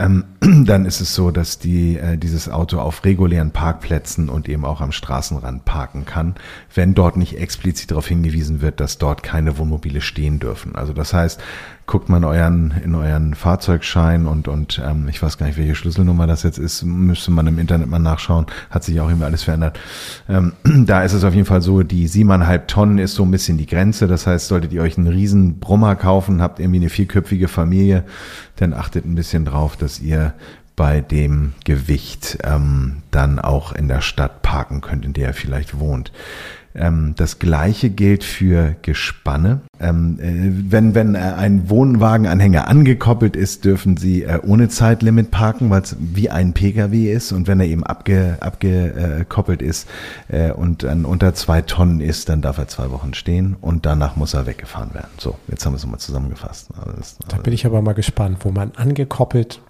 ähm, dann ist es so, dass die, äh, dieses Auto auf regulären Parkplätzen und eben auch am Straßenrand parken kann, wenn dort nicht explizit darauf hingewiesen wird, dass dort keine Wohnmobile stehen dürfen. Also das heißt, guckt man euren, in euren Fahrzeugschein und, und ähm, ich weiß gar nicht, welche Schlüsselnummer das jetzt ist, müsste man im Internet mal nachschauen, hat sich auch irgendwie alles verändert. Ähm, da ist es auf jeden Fall so, die siebeneinhalb Tonnen ist so ein bisschen die Grenze. Das heißt, solltet ihr euch einen riesen Brummer kaufen, habt irgendwie eine vierköpfige Familie, dann achtet ein bisschen drauf, dass ihr bei dem Gewicht ähm, dann auch in der Stadt parken könnt, in der ihr vielleicht wohnt. Ähm, das gleiche gilt für Gespanne. Ähm, äh, wenn wenn äh, ein Wohnwagenanhänger angekoppelt ist, dürfen Sie äh, ohne Zeitlimit parken, weil es wie ein Pkw ist. Und wenn er eben abge, abgekoppelt ist und dann unter zwei Tonnen ist, dann darf er zwei Wochen stehen und danach muss er weggefahren werden. So, jetzt haben wir es nochmal zusammengefasst. Also da bin ich aber mal gespannt, wo man angekoppelt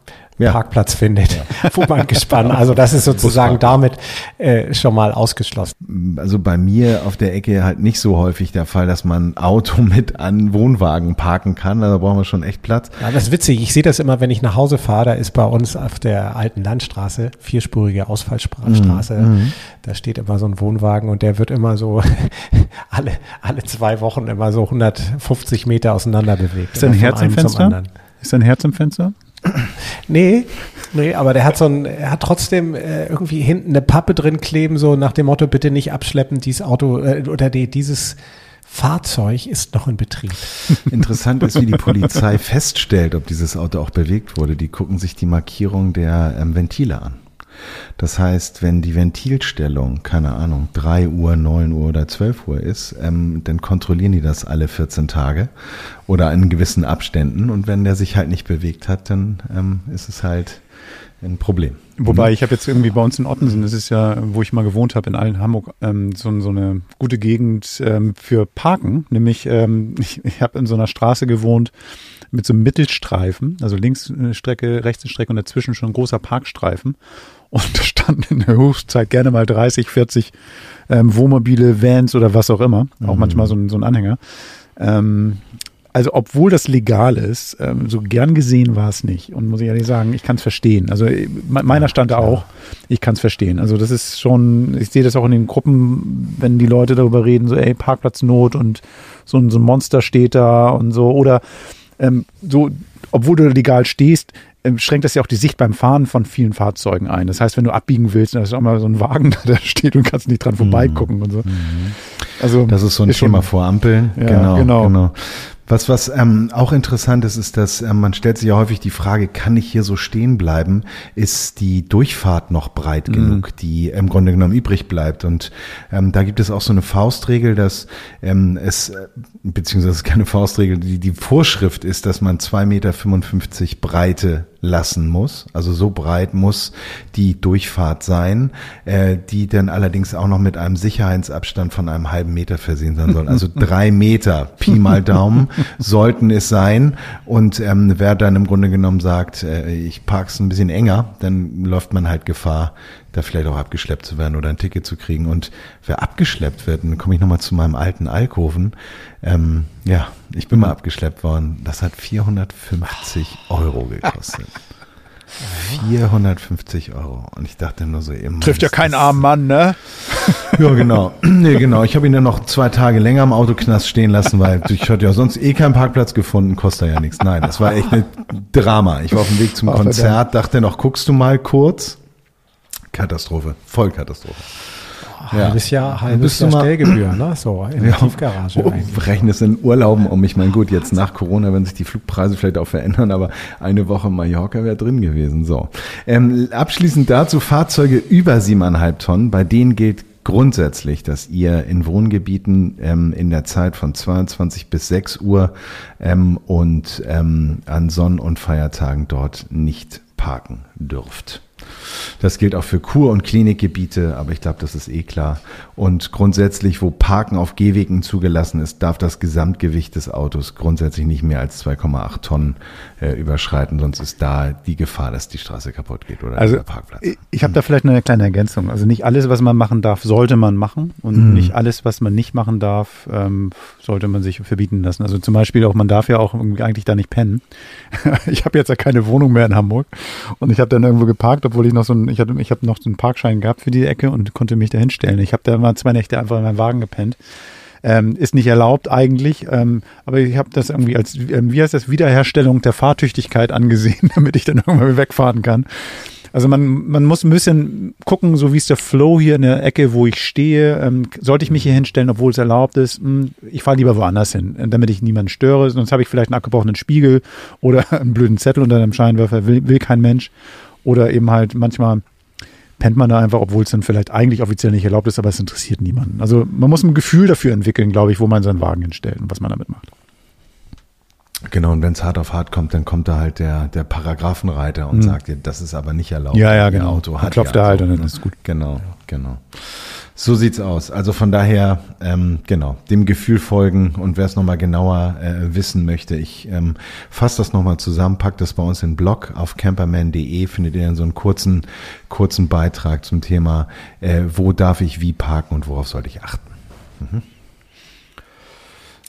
ja. Parkplatz findet, ja. wo man gespannt. Also das ist sozusagen damit äh, schon mal ausgeschlossen. Also bei mir auf der Ecke halt nicht so häufig der Fall, dass man Auto mit an Wohnwagen parken kann. Also da brauchen wir schon echt Platz. Ja, das ist witzig. Ich sehe das immer, wenn ich nach Hause fahre. Da ist bei uns auf der alten Landstraße, vierspurige Ausfallstraße, mhm. mhm. da steht immer so ein Wohnwagen und der wird immer so alle, alle zwei Wochen immer so 150 Meter auseinander bewegt. Ist ein Herz im Fenster? Ist ein Herz im Fenster? Nee, nee, aber der hat so ein, er hat trotzdem äh, irgendwie hinten eine Pappe drin kleben, so nach dem Motto, bitte nicht abschleppen, dieses Auto äh, oder die, dieses Fahrzeug ist noch in Betrieb. Interessant ist, wie die Polizei feststellt, ob dieses Auto auch bewegt wurde. Die gucken sich die Markierung der ähm, Ventile an. Das heißt, wenn die Ventilstellung, keine Ahnung, 3 Uhr, 9 Uhr oder 12 Uhr ist, ähm, dann kontrollieren die das alle 14 Tage oder in gewissen Abständen. Und wenn der sich halt nicht bewegt hat, dann ähm, ist es halt ein Problem. Wobei ich habe jetzt irgendwie bei uns in Ottensen, das ist ja, wo ich mal gewohnt habe in allen Hamburg, ähm, so, so eine gute Gegend ähm, für Parken. Nämlich, ähm, ich, ich habe in so einer Straße gewohnt mit so einem Mittelstreifen, also links eine Strecke, rechts eine Strecke und dazwischen schon ein großer Parkstreifen. Und da standen in der Hochzeit gerne mal 30, 40 ähm, Wohnmobile, Vans oder was auch immer. Auch mhm. manchmal so ein, so ein Anhänger. Ähm, also obwohl das legal ist, ähm, so gern gesehen war es nicht. Und muss ich ehrlich sagen, ich kann es verstehen. Also äh, meiner stand da auch, ich kann es verstehen. Also das ist schon, ich sehe das auch in den Gruppen, wenn die Leute darüber reden, so ey, Parkplatznot und so, ein so ein Monster steht da und so. Oder ähm, so, obwohl du legal stehst, schränkt das ja auch die Sicht beim Fahren von vielen Fahrzeugen ein. Das heißt, wenn du abbiegen willst, dann ist auch mal so ein Wagen, der steht und kannst nicht dran vorbeigucken mhm. und so. Mhm. Also das ist so ein ist Thema schon, vor Ampeln. Ja, genau, genau. genau. Was, was ähm, auch interessant ist, ist, dass ähm, man stellt sich ja häufig die Frage, kann ich hier so stehen bleiben? Ist die Durchfahrt noch breit mhm. genug, die im Grunde genommen übrig bleibt? Und ähm, da gibt es auch so eine Faustregel, dass ähm, es, äh, beziehungsweise keine Faustregel, die, die Vorschrift ist, dass man zwei Meter fünfundfünfzig Breite lassen muss. Also so breit muss die Durchfahrt sein, äh, die dann allerdings auch noch mit einem Sicherheitsabstand von einem halben Meter versehen sein soll. Also drei Meter, Pi mal Daumen, sollten es sein. Und ähm, wer dann im Grunde genommen sagt, äh, ich park's ein bisschen enger, dann läuft man halt Gefahr, da vielleicht auch abgeschleppt zu werden oder ein Ticket zu kriegen. Und wer abgeschleppt wird, dann komme ich nochmal zu meinem alten Alkoven. Ähm, ja, ich bin mal abgeschleppt worden. Das hat 450 Euro gekostet. 450 Euro. Und ich dachte nur so eben. Trifft ja keinen armen Mann, ne? Ja, genau. Nee, genau. Ich habe ihn dann noch zwei Tage länger im Autoknast stehen lassen, weil ich hatte ja sonst eh keinen Parkplatz gefunden, kostet ja nichts. Nein, das war echt ein Drama. Ich war auf dem Weg zum Konzert, dachte noch, guckst du mal kurz. Katastrophe. Vollkatastrophe. Ja. Halbes Jahr, halbes Jahr Stellgebühr, ne? So, in der ja. Tiefgarage. Oh, rechne es in Urlauben um. Ich meine, gut, jetzt nach Corona, wenn sich die Flugpreise vielleicht auch verändern, aber eine Woche Mallorca wäre drin gewesen. So. Ähm, abschließend dazu Fahrzeuge über siebeneinhalb Tonnen. Bei denen gilt grundsätzlich, dass ihr in Wohngebieten ähm, in der Zeit von 22 bis 6 Uhr ähm, und ähm, an Sonn- und Feiertagen dort nicht parken dürft. Das gilt auch für Kur- und Klinikgebiete, aber ich glaube, das ist eh klar. Und grundsätzlich, wo Parken auf Gehwegen zugelassen ist, darf das Gesamtgewicht des Autos grundsätzlich nicht mehr als 2,8 Tonnen äh, überschreiten, sonst ist da die Gefahr, dass die Straße kaputt geht oder also, der Parkplatz. Ich, ich habe da vielleicht eine kleine Ergänzung. Also nicht alles, was man machen darf, sollte man machen und mhm. nicht alles, was man nicht machen darf, ähm, sollte man sich verbieten lassen. Also zum Beispiel auch, man darf ja auch eigentlich da nicht pennen. ich habe jetzt ja keine Wohnung mehr in Hamburg und ich habe dann irgendwo geparkt, obwohl ich noch so ein, ich hatte, ich habe noch so einen Parkschein gehabt für die Ecke und konnte mich da hinstellen. Ich habe da mal zwei Nächte einfach in meinem Wagen gepennt. Ähm, ist nicht erlaubt eigentlich, ähm, aber ich habe das irgendwie als, ähm, wie heißt das, Wiederherstellung der Fahrtüchtigkeit angesehen, damit ich dann irgendwann wegfahren kann. Also man, man muss ein bisschen gucken, so wie ist der Flow hier in der Ecke, wo ich stehe. Ähm, sollte ich mich hier hinstellen, obwohl es erlaubt ist? Hm, ich fahre lieber woanders hin, damit ich niemanden störe. Sonst habe ich vielleicht einen abgebrochenen Spiegel oder einen blöden Zettel unter einem Scheinwerfer, will, will kein Mensch. Oder eben halt manchmal pennt man da einfach, obwohl es dann vielleicht eigentlich offiziell nicht erlaubt ist, aber es interessiert niemanden. Also man muss ein Gefühl dafür entwickeln, glaube ich, wo man seinen Wagen hinstellt und was man damit macht. Genau, und wenn es hart auf hart kommt, dann kommt da halt der, der Paragraphenreiter und mhm. sagt dir, das ist aber nicht erlaubt. Ja, ja, genau. Auto hat klopft er halt und dann ist gut. Genau, genau. So sieht's aus. Also von daher, ähm, genau, dem Gefühl folgen und wer es nochmal genauer äh, wissen möchte, ich ähm, fasse das nochmal zusammen, pack das bei uns in den Blog auf camperman.de, findet ihr dann so einen kurzen, kurzen Beitrag zum Thema, äh, wo darf ich wie parken und worauf sollte ich achten. Mhm.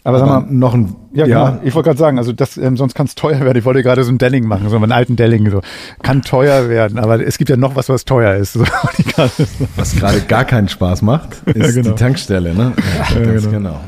Aber, Aber sag mal, noch ein, ja, ja. Genau. ich wollte gerade sagen, also das, ähm, sonst kann es teuer werden. Ich wollte gerade so ein Delling machen, so einen alten Delling, so kann teuer werden. Aber es gibt ja noch was, was teuer ist. So. was gerade gar keinen Spaß macht, ist ja, genau. die Tankstelle, ne? Ja, ja genau. genau.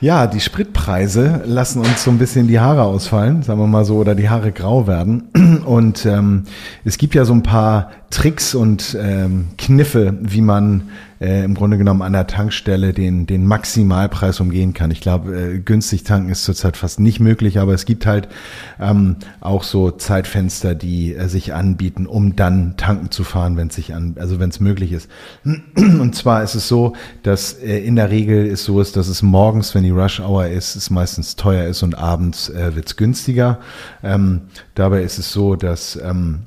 Ja, die Spritpreise lassen uns so ein bisschen die Haare ausfallen, sagen wir mal so, oder die Haare grau werden. Und ähm, es gibt ja so ein paar Tricks und ähm, Kniffe, wie man äh, im Grunde genommen an der Tankstelle den, den Maximalpreis umgehen kann. Ich glaube, äh, günstig tanken ist zurzeit fast nicht möglich, aber es gibt halt ähm, auch so Zeitfenster, die äh, sich anbieten, um dann tanken zu fahren, wenn es sich an, also wenn es möglich ist. Und zwar ist es so, dass äh, in der Regel ist so ist, dass es morgens, wenn die Rush Hour ist, es meistens teuer ist und abends äh, wird es günstiger. Ähm, dabei ist es so, dass ähm,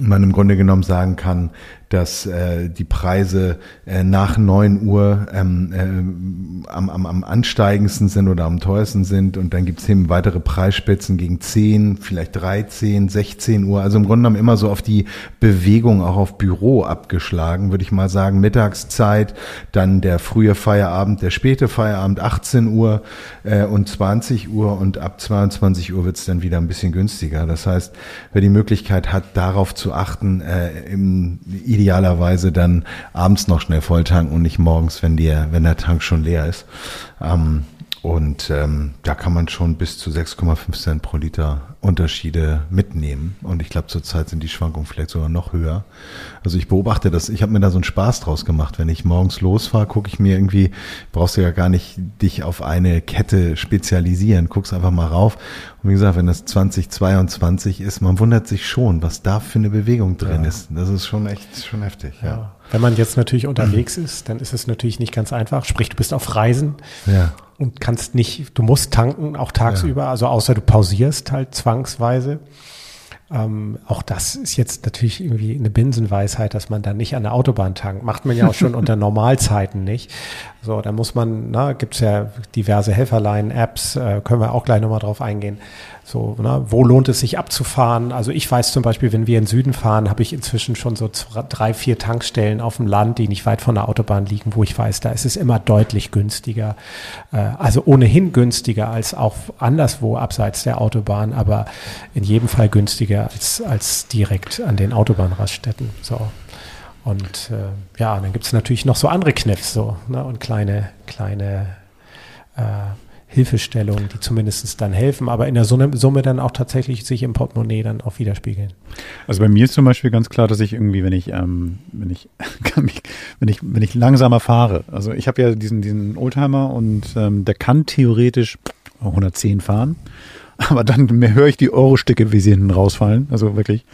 man im Grunde genommen sagen kann, dass äh, die Preise äh, nach neun Uhr ähm, äh, am, am, am ansteigendsten sind oder am teuersten sind und dann gibt es eben weitere Preisspitzen gegen zehn, vielleicht 13, 16 Uhr. Also im Grunde genommen immer so auf die Bewegung auch auf Büro abgeschlagen, würde ich mal sagen. Mittagszeit, dann der frühe Feierabend, der späte Feierabend, 18 Uhr äh, und 20 Uhr und ab 22 Uhr wird es dann wieder ein bisschen günstiger. Das heißt, wer die Möglichkeit hat, darauf zu achten, äh, im, idealerweise dann abends noch schnell volltanken und nicht morgens, wenn, der wenn der Tank schon leer ist. Ähm, und ähm, da kann man schon bis zu 6,5 Cent pro Liter Unterschiede mitnehmen. Und ich glaube, zurzeit sind die Schwankungen vielleicht sogar noch höher. Also ich beobachte das, ich habe mir da so einen Spaß draus gemacht. Wenn ich morgens losfahre, gucke ich mir irgendwie, brauchst du ja gar nicht dich auf eine Kette spezialisieren, guckst einfach mal rauf. Und wie gesagt, wenn das 2022 ist, man wundert sich schon, was da für eine Bewegung drin ja. ist. Das ist schon echt schon heftig. ja. ja. Wenn man jetzt natürlich unterwegs ist, dann ist es natürlich nicht ganz einfach. Sprich, du bist auf Reisen. Ja und kannst nicht, du musst tanken, auch tagsüber, ja. also außer du pausierst halt zwangsweise. Ähm, auch das ist jetzt natürlich irgendwie eine Binsenweisheit, dass man da nicht an der Autobahn tankt. Macht man ja auch schon unter Normalzeiten nicht. So, da muss man, na, gibt's ja diverse Helferlein, Apps, äh, können wir auch gleich nochmal drauf eingehen. So, ne, wo lohnt es sich abzufahren? Also ich weiß zum Beispiel, wenn wir in den Süden fahren, habe ich inzwischen schon so zwei, drei, vier Tankstellen auf dem Land, die nicht weit von der Autobahn liegen, wo ich weiß, da ist es immer deutlich günstiger. Äh, also ohnehin günstiger als auch anderswo abseits der Autobahn, aber in jedem Fall günstiger als, als direkt an den Autobahnraststätten. So. Und äh, ja, dann gibt es natürlich noch so andere Kniffs so, ne, und kleine, kleine äh, Hilfestellungen, die zumindest dann helfen, aber in der Summe dann auch tatsächlich sich im Portemonnaie dann auch widerspiegeln. Also bei mir ist zum Beispiel ganz klar, dass ich irgendwie, wenn ich, ähm, wenn ich, wenn ich, wenn ich langsamer fahre, also ich habe ja diesen, diesen Oldtimer und ähm, der kann theoretisch 110 fahren, aber dann höre ich die Euro-Stücke, wie sie hinten rausfallen, also wirklich.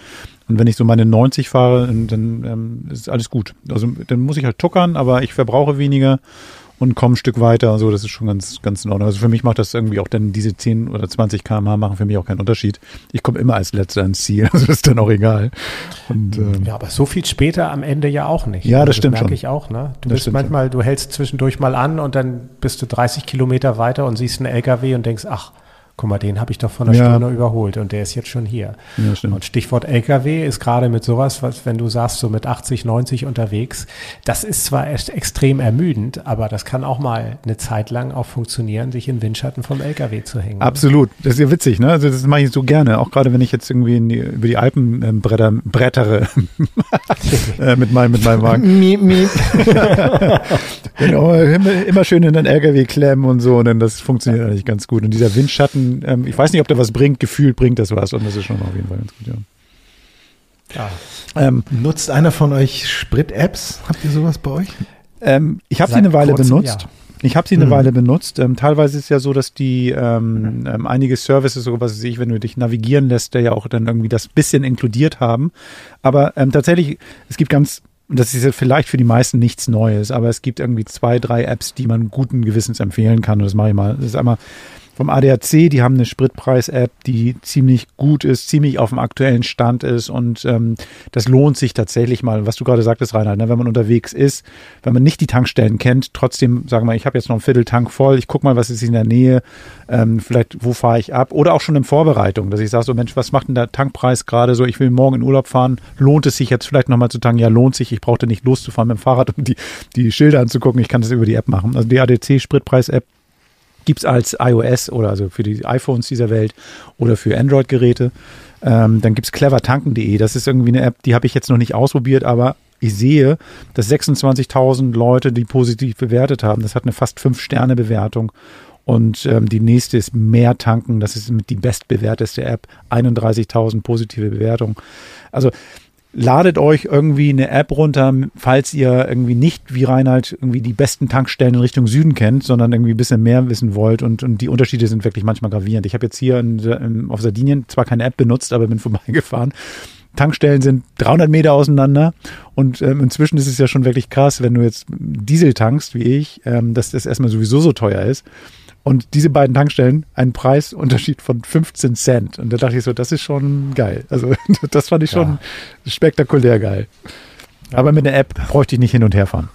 Und wenn ich so meine 90 fahre, dann ähm, ist alles gut. Also dann muss ich halt tuckern, aber ich verbrauche weniger und komme ein Stück weiter. So, das ist schon ganz, ganz in Ordnung. Also für mich macht das irgendwie auch dann diese 10 oder 20 km/h machen für mich auch keinen Unterschied. Ich komme immer als Letzter ins Ziel. Also das ist dann auch egal. Und, ähm, ja, aber so viel später am Ende ja auch nicht. Ja, das also, stimmt das merke schon. ich auch. Ne? Du das bist manchmal, schon. du hältst zwischendurch mal an und dann bist du 30 Kilometer weiter und siehst einen LKW und denkst, ach, guck mal, den habe ich doch von einer ja. Stunde überholt und der ist jetzt schon hier. Ja, und Stichwort LKW ist gerade mit sowas, was, wenn du sagst, so mit 80, 90 unterwegs, das ist zwar echt extrem ermüdend, aber das kann auch mal eine Zeit lang auch funktionieren, sich in Windschatten vom LKW zu hängen. Absolut. Das ist ja witzig, ne? Also das mache ich so gerne, auch gerade wenn ich jetzt irgendwie die, über die Alpen ähm, bretter, brettere äh, mit, meinem, mit meinem Wagen. miep, miep. genau, immer, immer schön in den LKW klemmen und so, und dann das funktioniert eigentlich ganz gut. Und dieser Windschatten ähm, ich weiß nicht, ob der was bringt, gefühlt bringt das was und das ist schon auf jeden Fall ganz gut, ja. Ja. Ähm, Nutzt einer von euch Sprit-Apps? Habt ihr sowas bei euch? Ähm, ich habe sie eine Weile kurzem, benutzt. Ja. Ich habe sie eine mhm. Weile benutzt. Ähm, teilweise ist es ja so, dass die ähm, ähm, einige Services, so was weiß ich, wenn du dich navigieren lässt, der ja auch dann irgendwie das bisschen inkludiert haben. Aber ähm, tatsächlich, es gibt ganz, das ist ja vielleicht für die meisten nichts Neues, aber es gibt irgendwie zwei, drei Apps, die man guten Gewissens empfehlen kann. Und das mache ich mal. Das ist einmal vom ADAC, die haben eine Spritpreis-App, die ziemlich gut ist, ziemlich auf dem aktuellen Stand ist und ähm, das lohnt sich tatsächlich mal, was du gerade sagtest, Reinhard, ne, wenn man unterwegs ist, wenn man nicht die Tankstellen kennt, trotzdem, sagen wir, ich habe jetzt noch ein Vierteltank voll, ich guck mal, was ist in der Nähe, ähm, vielleicht wo fahre ich ab? Oder auch schon in Vorbereitung, dass ich sage so, Mensch, was macht denn der Tankpreis gerade so, ich will morgen in Urlaub fahren, lohnt es sich jetzt vielleicht nochmal zu tanken? Ja, lohnt sich, ich brauchte nicht loszufahren mit dem Fahrrad, um die, die Schilder anzugucken, ich kann das über die App machen. Also die ADC-Spritpreis-App gibt es als iOS oder also für die iPhones dieser Welt oder für Android-Geräte. Ähm, dann gibt es clevertanken.de. Das ist irgendwie eine App, die habe ich jetzt noch nicht ausprobiert, aber ich sehe, dass 26.000 Leute die positiv bewertet haben. Das hat eine fast 5-Sterne-Bewertung. Und ähm, die nächste ist mehr tanken. Das ist mit die bestbewerteste App. 31.000 positive Bewertungen. Also ladet euch irgendwie eine App runter, falls ihr irgendwie nicht wie Reinhard irgendwie die besten Tankstellen in Richtung Süden kennt, sondern irgendwie ein bisschen mehr wissen wollt und, und die Unterschiede sind wirklich manchmal gravierend. Ich habe jetzt hier in, in, auf Sardinien zwar keine App benutzt, aber bin vorbeigefahren. Tankstellen sind 300 Meter auseinander und ähm, inzwischen ist es ja schon wirklich krass, wenn du jetzt Diesel tankst wie ich, ähm, dass das erstmal sowieso so teuer ist und diese beiden Tankstellen einen Preisunterschied von 15 Cent. Und da dachte ich so, das ist schon geil. Also das fand ich schon ja. spektakulär geil. Aber mit der App bräuchte ich nicht hin und her fahren.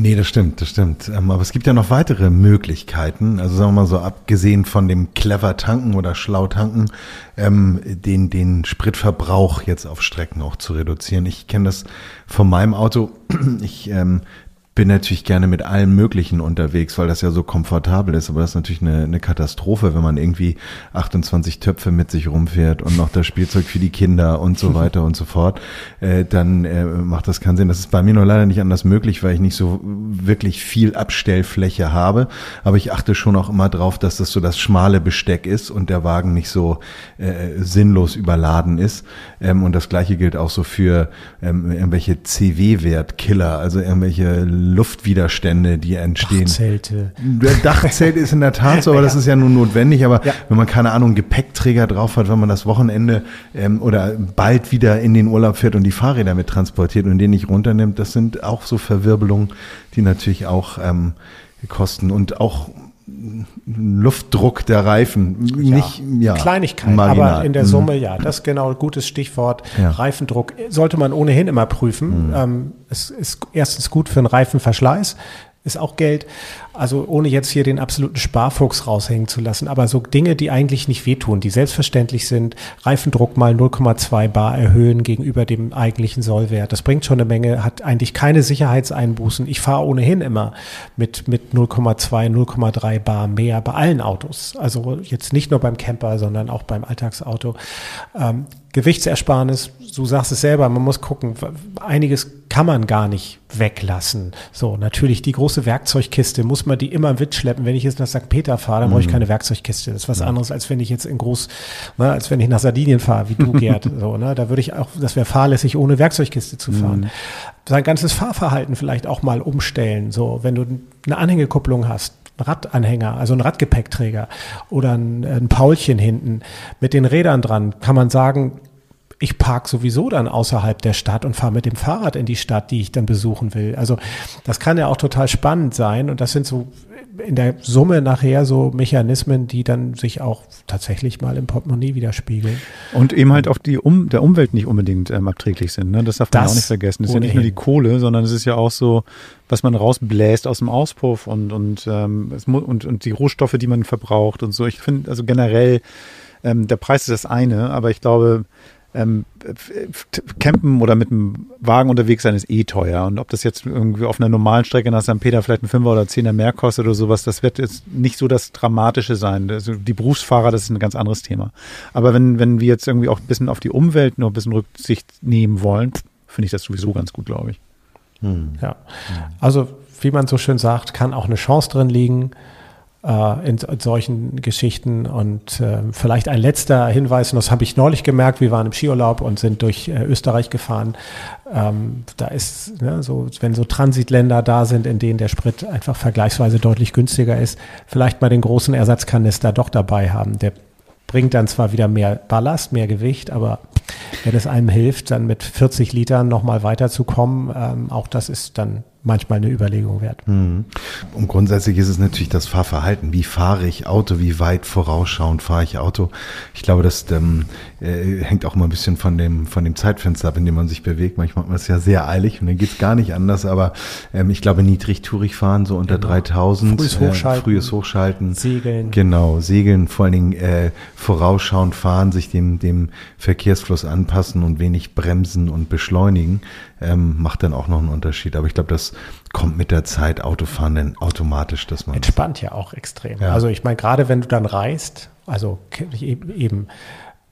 Nee, das stimmt, das stimmt. Ähm, aber es gibt ja noch weitere Möglichkeiten. Also sagen wir mal so, abgesehen von dem clever tanken oder schlau tanken, ähm, den, den Spritverbrauch jetzt auf Strecken auch zu reduzieren. Ich kenne das von meinem Auto. Ich ähm, bin natürlich gerne mit allem Möglichen unterwegs, weil das ja so komfortabel ist. Aber das ist natürlich eine, eine Katastrophe, wenn man irgendwie 28 Töpfe mit sich rumfährt und noch das Spielzeug für die Kinder und so weiter und so fort. Äh, dann äh, macht das keinen Sinn. Das ist bei mir nur leider nicht anders möglich, weil ich nicht so wirklich viel Abstellfläche habe. Aber ich achte schon auch immer drauf, dass das so das schmale Besteck ist und der Wagen nicht so äh, sinnlos überladen ist. Ähm, und das gleiche gilt auch so für ähm, irgendwelche CW-Wert-Killer, also irgendwelche Luftwiderstände, die entstehen. Dachzelte. Dachzelt ist in der Tat so, aber das ist ja nun notwendig. Aber Ja. wenn man keine Ahnung, Gepäckträger drauf hat, wenn man das Wochenende ähm, oder bald wieder in den Urlaub fährt und die Fahrräder mit transportiert und den nicht runternimmt, das sind auch so Verwirbelungen, die natürlich auch ähm, kosten und auch Luftdruck der Reifen. Nicht, ja, Kleinigkeit, marginal. aber in der Mhm. Summe ja, das ist genau gutes Stichwort. Ja. Reifendruck sollte man ohnehin immer prüfen. Ähm, es ist erstens gut für einen Reifenverschleiß, ist auch Geld. Also ohne jetzt hier den absoluten Sparfuchs raushängen zu lassen, aber so Dinge, die eigentlich nicht wehtun, die selbstverständlich sind, Reifendruck mal 0,2 Bar erhöhen gegenüber dem eigentlichen Sollwert. Das bringt schon eine Menge, hat eigentlich keine Sicherheitseinbußen. Ich fahre ohnehin immer mit, mit 0,2, 0,3 Bar mehr bei allen Autos. Also jetzt nicht nur beim Camper, sondern auch beim Alltagsauto. Ähm, Gewichtsersparnis, du sagst es selber, man muss gucken, einiges kann man gar nicht weglassen. So, natürlich die große Werkzeugkiste, muss man die immer mitschleppen. Wenn ich jetzt nach St. Peter fahre, dann brauche ich keine Werkzeugkiste. Das ist was anderes, als wenn ich jetzt in groß, ne, als wenn ich nach Sardinien fahre, wie du, Gerd. so, ne, da würde ich auch, das wäre fahrlässig, ohne Werkzeugkiste zu fahren. Sein ganzes Fahrverhalten vielleicht auch mal umstellen. So, wenn du eine Anhängekupplung hast, Radanhänger, also ein Radgepäckträger oder ein, ein Paulchen hinten mit den Rädern dran, kann man sagen, ich park sowieso dann außerhalb der Stadt und fahre mit dem Fahrrad in die Stadt, die ich dann besuchen will. Also das kann ja auch total spannend sein und das sind so in der Summe nachher so Mechanismen, die dann sich auch tatsächlich mal im Portemonnaie widerspiegeln. Und eben halt auch die um, der Umwelt nicht unbedingt ähm, abträglich sind. Ne? Das darf man Das auch nicht vergessen. Das ist ja nicht nur die Kohle, sondern es ist ja auch so, was man rausbläst aus dem Auspuff und, und, ähm, und, und die Rohstoffe, die man verbraucht und so. Ich finde, also generell, ähm, der Preis ist das eine, aber ich glaube, ähm, campen oder mit dem Wagen unterwegs sein ist eh teuer. Und ob das jetzt irgendwie auf einer normalen Strecke nach St. Peter vielleicht ein Fünfer oder Zehner mehr kostet oder sowas, das wird jetzt nicht so das Dramatische sein. Also die Berufsfahrer, das ist ein ganz anderes Thema. Aber wenn, wenn wir jetzt irgendwie auch ein bisschen auf die Umwelt noch ein bisschen Rücksicht nehmen wollen, finde ich das sowieso ganz gut, glaube ich. Ja. Also, wie man so schön sagt, kann auch eine Chance drin liegen äh, in, in solchen Geschichten. Und äh, vielleicht ein letzter Hinweis, und das habe ich neulich gemerkt, wir waren im Skiurlaub und sind durch äh, Österreich gefahren. Ähm, da ist, ne, so, wenn so Transitländer da sind, in denen der Sprit einfach vergleichsweise deutlich günstiger ist, vielleicht mal den großen Ersatzkanister doch dabei haben. Der bringt dann zwar wieder mehr Ballast, mehr Gewicht, aber wenn es einem hilft, dann mit 40 Litern nochmal weiterzukommen, ähm, auch das ist dann manchmal eine Überlegung wert. Und grundsätzlich ist es natürlich das Fahrverhalten. Wie fahre ich Auto? Wie weit vorausschauend fahre ich Auto? Ich glaube, das ähm, äh, hängt auch mal ein bisschen von dem, von dem Zeitfenster ab, in dem man sich bewegt. Manchmal hat man es ja sehr eilig und dann geht's gar nicht anders. Aber ähm, ich glaube, niedrigtourig fahren, so unter 3000. Frühes Hochschalten. Äh, frühes Hochschalten. Segeln. Genau, segeln, vor allen Dingen äh, vorausschauend fahren, sich dem, dem Verkehrsfluss anpassen und wenig bremsen und beschleunigen, ähm, macht dann auch noch einen Unterschied. Aber ich glaube, das kommt mit der Zeit Autofahren dann automatisch, dass man Entspannt ja auch extrem. Ja. Also ich meine, gerade wenn du dann reist, also eben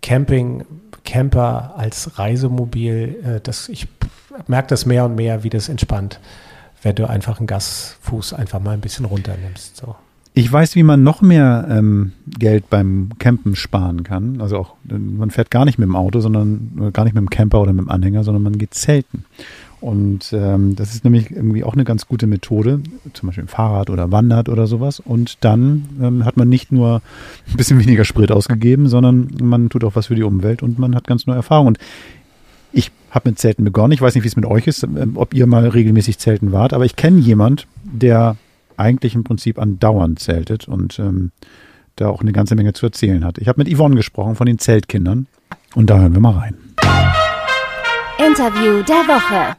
Camping, Camper als Reisemobil, äh, das, ich merke das mehr und mehr, wie das entspannt, wenn du einfach einen Gasfuß einfach mal ein bisschen runternimmst. So. Ich weiß, wie man noch mehr ähm, Geld beim Campen sparen kann. Also auch, äh, man fährt gar nicht mit dem Auto, sondern äh, gar nicht mit dem Camper oder mit dem Anhänger, sondern man geht zelten. Und ähm, das ist nämlich irgendwie auch eine ganz gute Methode, zum Beispiel im Fahrrad oder wandert oder sowas. Und dann ähm, hat man nicht nur ein bisschen weniger Sprit ausgegeben, sondern man tut auch was für die Umwelt und man hat ganz neue Erfahrungen. Und ich habe mit Zelten begonnen. Ich weiß nicht, wie es mit euch ist, ähm, ob ihr mal regelmäßig zelten wart, aber ich kenne jemand, der eigentlich im Prinzip andauernd zeltet und ähm, da auch eine ganze Menge zu erzählen hat. Ich habe mit Yvonne gesprochen von den Zeltkindern und da hören wir mal rein. Interview der Woche.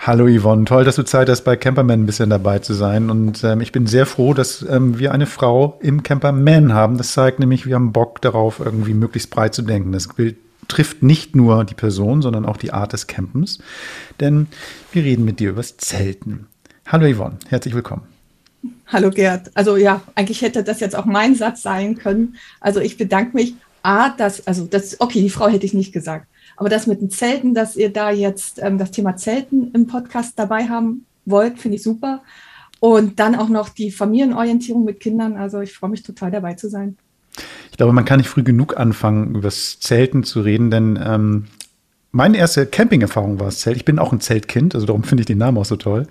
Hallo Yvonne, toll, dass du Zeit hast, bei Camperman ein bisschen dabei zu sein. Und ähm, ich bin sehr froh, dass ähm, wir eine Frau im Camperman haben. Das zeigt nämlich, wir haben Bock darauf, irgendwie möglichst breit zu denken. Das Bild trifft nicht nur die Person, sondern auch die Art des Campens. Denn wir reden mit dir übers Zelten. Hallo Yvonne, herzlich willkommen. Hallo Gerd. Also ja, eigentlich hätte das jetzt auch mein Satz sein können. Also ich bedanke mich. A, dass, also das, okay, die Frau hätte ich nicht gesagt. Aber das mit den Zelten, dass ihr da jetzt ähm, das Thema Zelten im Podcast dabei haben wollt, finde ich super. Und dann auch noch die Familienorientierung mit Kindern. Also ich freue mich total dabei zu sein. Ich glaube, man kann nicht früh genug anfangen, über das Zelten zu reden, denn ähm, meine erste Camping-Erfahrung war das Zelt. Ich bin auch ein Zeltkind, also darum finde ich den Namen auch so toll.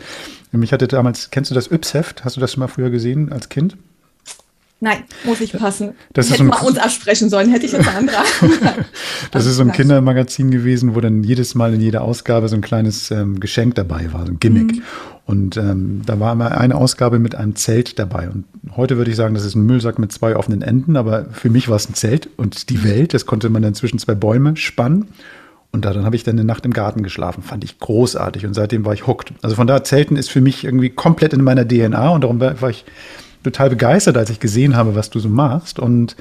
Ich hatte damals, kennst du das Yps-Heft? Hast du das schon mal früher gesehen als Kind? Nein, muss ich passen. Das Hätten wir uns absprechen sollen, hätte ich jetzt eine andere. das ist so ein Kindermagazin gewesen, wo dann jedes Mal in jeder Ausgabe so ein kleines ähm, Geschenk dabei war, so ein Gimmick. Mhm. Und ähm, da war immer eine Ausgabe mit einem Zelt dabei. Und heute würde ich sagen, das ist ein Müllsack mit zwei offenen Enden, aber für mich war es ein Zelt und die Welt, das konnte man dann zwischen zwei Bäume spannen. Und da, dann habe ich dann eine Nacht im Garten geschlafen. Fand ich großartig. Und seitdem war ich hooked. Also von da, Zelten ist für mich irgendwie komplett in meiner DNA. Und darum war, war ich total begeistert, als ich gesehen habe, was du so machst. Und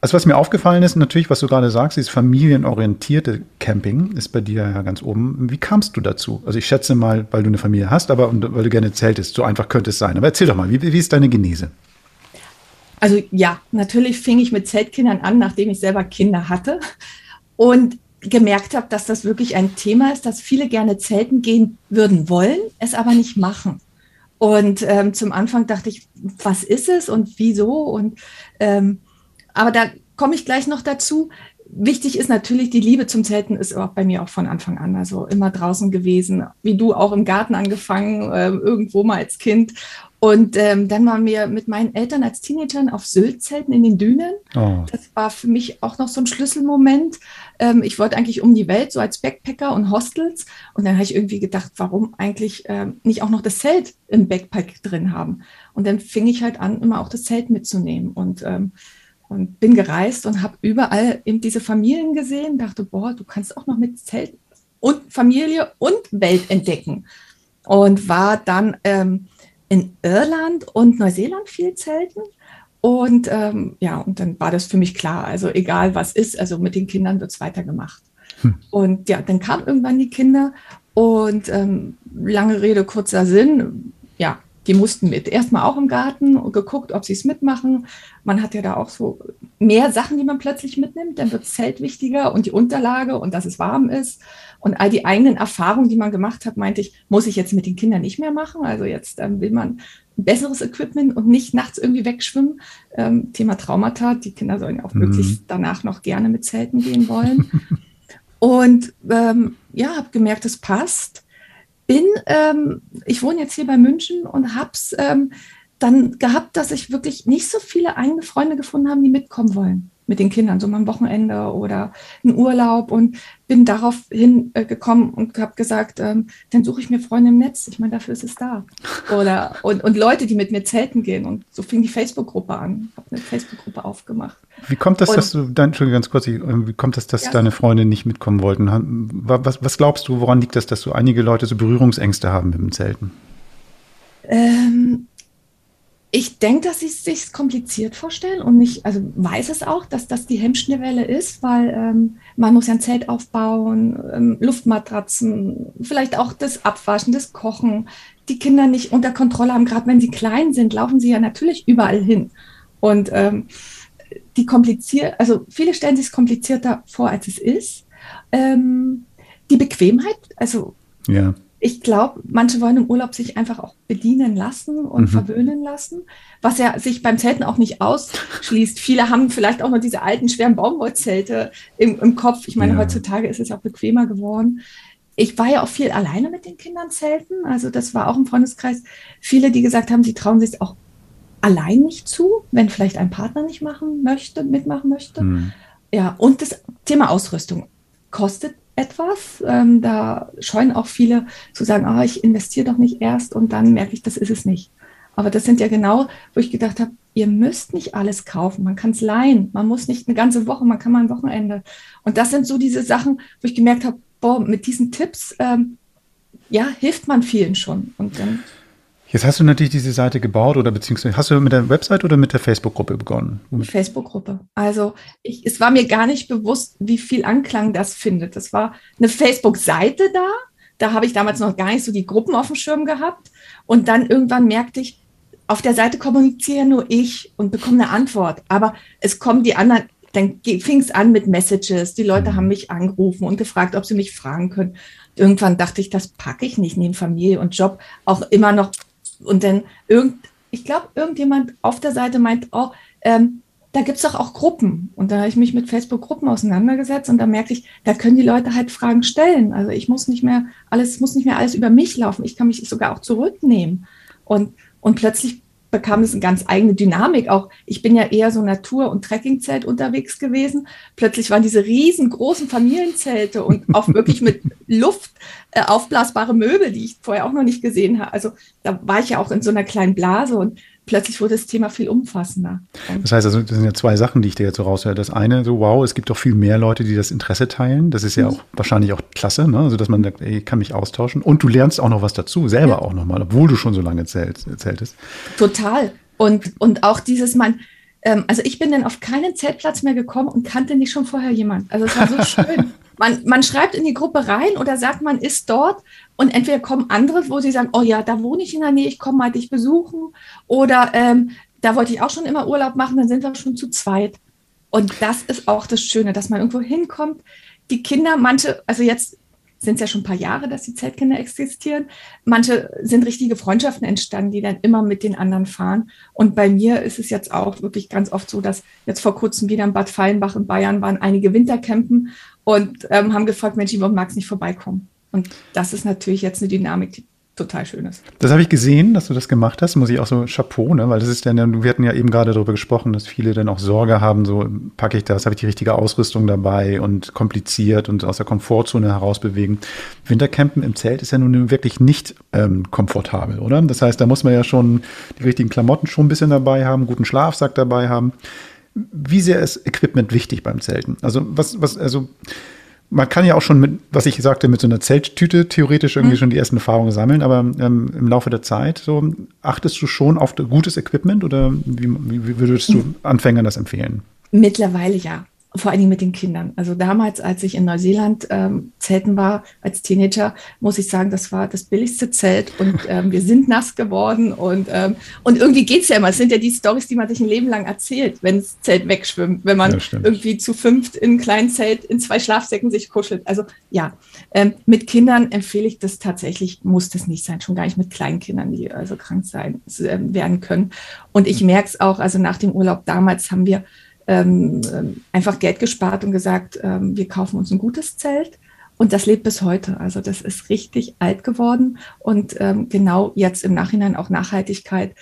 also was mir aufgefallen ist, natürlich, was du gerade sagst, dieses familienorientierte Camping ist bei dir ja ganz oben. Wie kamst du dazu? Also ich schätze mal, weil du eine Familie hast, aber und weil du gerne zeltest. So einfach könnte es sein. Aber erzähl doch mal, wie, wie ist deine Genese? Also ja, natürlich fing ich mit Zeltkindern an, nachdem ich selber Kinder hatte. Und gemerkt habe, dass das wirklich ein Thema ist, dass viele gerne zelten gehen würden wollen, es aber nicht machen. Und ähm, zum Anfang dachte ich, was ist es und wieso? Und ähm, aber da komme ich gleich noch dazu. Wichtig ist natürlich, die Liebe zum Zelten ist auch bei mir auch von Anfang an. Also immer draußen gewesen, wie du auch im Garten angefangen, äh, irgendwo mal als Kind. Und ähm, dann waren wir mit meinen Eltern als Teenagern auf Sylt zelten in den Dünen. Oh. Das war für mich auch noch so ein Schlüsselmoment. Ähm, ich wollte eigentlich um die Welt, so als Backpacker und Hostels. Und dann habe ich irgendwie gedacht, warum eigentlich ähm, nicht auch noch das Zelt im Backpack drin haben? Und dann fing ich halt an, immer auch das Zelt mitzunehmen. Und ähm, und bin gereist und habe überall eben diese Familien gesehen, dachte, boah, du kannst auch noch mit Zelt und Familie und Welt entdecken. Und war dann ähm, in Irland und Neuseeland viel zelten. Und ähm, ja, und dann war das für mich klar, also egal was ist, also mit den Kindern wird es weitergemacht. Hm. Und ja, dann kamen irgendwann die Kinder und ähm, lange Rede, kurzer Sinn, ja, die mussten mit. Erstmal auch im Garten und geguckt, ob sie es mitmachen. Man hat ja da auch so mehr Sachen, die man plötzlich mitnimmt. Dann wird das Zelt wichtiger und die Unterlage und dass es warm ist. Und all die eigenen Erfahrungen, die man gemacht hat, meinte ich, muss ich jetzt mit den Kindern nicht mehr machen. Also jetzt ähm, will man besseres Equipment und nicht nachts irgendwie wegschwimmen. Ähm, Thema Traumata. Die Kinder sollen auch mhm. möglichst danach noch gerne mit Zelten gehen wollen. und ähm, ja, habe gemerkt, es passt bin, ähm, ich wohne jetzt hier bei München und habe es ähm, dann gehabt, dass ich wirklich nicht so viele eigene Freunde gefunden habe, die mitkommen wollen mit den Kindern, so mal ein Wochenende oder einen Urlaub und bin darauf hingekommen äh, und habe gesagt, ähm, dann suche ich mir Freunde im Netz. Ich meine, dafür ist es da. Oder und, und Leute, die mit mir zelten gehen. Und so fing die Facebook-Gruppe an. Habe eine Facebook-Gruppe aufgemacht. Wie kommt das, und, dass du, dann, Entschuldigung, ganz kurz, wie kommt das, dass ja. deine Freunde nicht mitkommen wollten? Was, was glaubst du, woran liegt das, dass so einige Leute so Berührungsängste haben mit dem Zelten? Ähm, ich denke, dass sie es sich kompliziert vorstellen und ich also weiß es auch, dass das die Hemmschnellwelle ist, weil ähm, man muss ja ein Zelt aufbauen, ähm, Luftmatratzen, vielleicht auch das Abwaschen, das Kochen, die Kinder nicht unter Kontrolle haben. Gerade wenn sie klein sind, laufen sie ja natürlich überall hin. Und ähm, die kompliziert, also viele stellen sich es komplizierter vor, als es ist. Ähm, die Bequemheit, also ja ich glaube, manche wollen im Urlaub sich einfach auch bedienen lassen und mhm. verwöhnen lassen, was ja sich beim Zelten auch nicht ausschließt. Viele haben vielleicht auch noch diese alten, schweren Baumwollzelte im, im Kopf. Ich meine, ja. heutzutage ist es auch bequemer geworden. Ich war ja auch viel alleine mit den Kindern zelten. Also das war auch im Freundeskreis. Viele, die gesagt haben, sie trauen sich auch allein nicht zu, wenn vielleicht ein Partner nicht machen möchte, mitmachen möchte. Mhm. Ja, und das Thema Ausrüstung kostet etwas. Ähm, da scheuen auch viele zu sagen, ah, ich investiere doch nicht erst und dann merke ich, das ist es nicht. Aber das sind ja genau, wo ich gedacht habe, ihr müsst nicht alles kaufen, man kann es leihen, man muss nicht eine ganze Woche, man kann mal ein Wochenende. Und das sind so diese Sachen, wo ich gemerkt habe, boah, mit diesen Tipps, ähm, ja, hilft man vielen schon. Und dann Jetzt hast du natürlich diese Seite gebaut oder beziehungsweise hast du mit der Website oder mit der Facebook-Gruppe begonnen? Facebook-Gruppe. Also ich, es war mir gar nicht bewusst, wie viel Anklang das findet. Das war eine Facebook-Seite da. Da habe ich damals noch gar nicht so die Gruppen auf dem Schirm gehabt. Und dann irgendwann merkte ich, auf der Seite kommuniziere nur ich und bekomme eine Antwort. Aber es kommen die anderen, dann fing es an mit Messages. Die Leute mhm. haben mich angerufen und gefragt, ob sie mich fragen können. Irgendwann dachte ich, das packe ich nicht neben Familie und Job auch immer noch und dann irgend, ich glaube, irgendjemand auf der Seite meint, oh, ähm, da gibt es doch auch Gruppen. Und da habe ich mich mit Facebook-Gruppen auseinandergesetzt und da merkte ich, da können die Leute halt Fragen stellen. Also ich muss nicht mehr alles, muss nicht mehr alles über mich laufen. Ich kann mich sogar auch zurücknehmen. Und, und plötzlich bekam es eine ganz eigene Dynamik. Auch ich bin ja eher so Natur- und Trekkingzelt unterwegs gewesen. Plötzlich waren diese riesengroßen Familienzelte und auch wirklich mit Luft äh, aufblasbare Möbel, die ich vorher auch noch nicht gesehen habe. Also da war ich ja auch in so einer kleinen Blase und plötzlich wurde das Thema viel umfassender. Das heißt also, das sind ja zwei Sachen, die ich dir jetzt so raushöre. Das eine, so wow, es gibt doch viel mehr Leute, die das Interesse teilen. Das ist ja mhm. auch wahrscheinlich auch klasse, ne? also dass man sagt, ey, ich kann mich austauschen. Und du lernst auch noch was dazu, selber ja. auch nochmal, obwohl du schon so lange zählt, zähltest. Total. Und, und auch dieses, man, ähm, also ich bin dann auf keinen Zeltplatz mehr gekommen und kannte nicht schon vorher jemand. Also es war so schön. Man, man schreibt in die Gruppe rein oder sagt, man ist dort und entweder kommen andere, wo sie sagen, oh ja, da wohne ich in der Nähe, ich komme mal dich besuchen oder ähm, da wollte ich auch schon immer Urlaub machen, dann sind wir schon zu zweit. Und das ist auch das Schöne, dass man irgendwo hinkommt. Die Kinder, manche, also jetzt sind es ja schon ein paar Jahre, dass die Zeltkinder existieren. Manche sind richtige Freundschaften entstanden, die dann immer mit den anderen fahren. Und bei mir ist es jetzt auch wirklich ganz oft so, dass jetzt vor kurzem wieder in Bad Fallenbach in Bayern waren einige Wintercampen und ähm, haben gefragt, Mensch, warum du nicht vorbeikommen? Und das ist natürlich jetzt eine Dynamik, die total schön ist. Das habe ich gesehen, dass du das gemacht hast, muss ich auch so Chapeau, ne? weil das ist dann, wir hatten ja eben gerade darüber gesprochen, dass viele dann auch Sorge haben, so packe ich das, habe ich die richtige Ausrüstung dabei und kompliziert und aus der Komfortzone herausbewegen. Wintercampen im Zelt ist ja nun wirklich nicht ähm, komfortabel, oder? Das heißt, da muss man ja schon die richtigen Klamotten schon ein bisschen dabei haben, guten Schlafsack dabei haben. Wie sehr ist Equipment wichtig beim Zelten? Also was, was, also man kann ja auch schon mit, was ich sagte, mit so einer Zelttüte theoretisch irgendwie mhm. schon die ersten Erfahrungen sammeln, aber ähm, im Laufe der Zeit, so achtest du schon auf gutes Equipment oder wie, wie würdest du mhm. Anfängern das empfehlen? Mittlerweile ja vor allen Dingen mit den Kindern. Also damals, als ich in Neuseeland ähm, zelten war, als Teenager, muss ich sagen, das war das billigste Zelt und ähm, wir sind nass geworden und, ähm, und irgendwie geht's ja immer. Es sind ja die Stories, die man sich ein Leben lang erzählt, wenn das Zelt wegschwimmt, wenn man ja, irgendwie zu fünft in einem kleinen Zelt in zwei Schlafsäcken sich kuschelt. Also ja, ähm, mit Kindern empfehle ich das tatsächlich, muss das nicht sein, schon gar nicht mit kleinen Kindern, die also krank sein äh, werden können. Und ich merke es auch, also nach dem Urlaub damals haben wir ähm, ähm, einfach Geld gespart und gesagt, ähm, wir kaufen uns ein gutes Zelt. Und das lebt bis heute. Also das ist richtig alt geworden und ähm, genau jetzt im Nachhinein auch Nachhaltigkeit.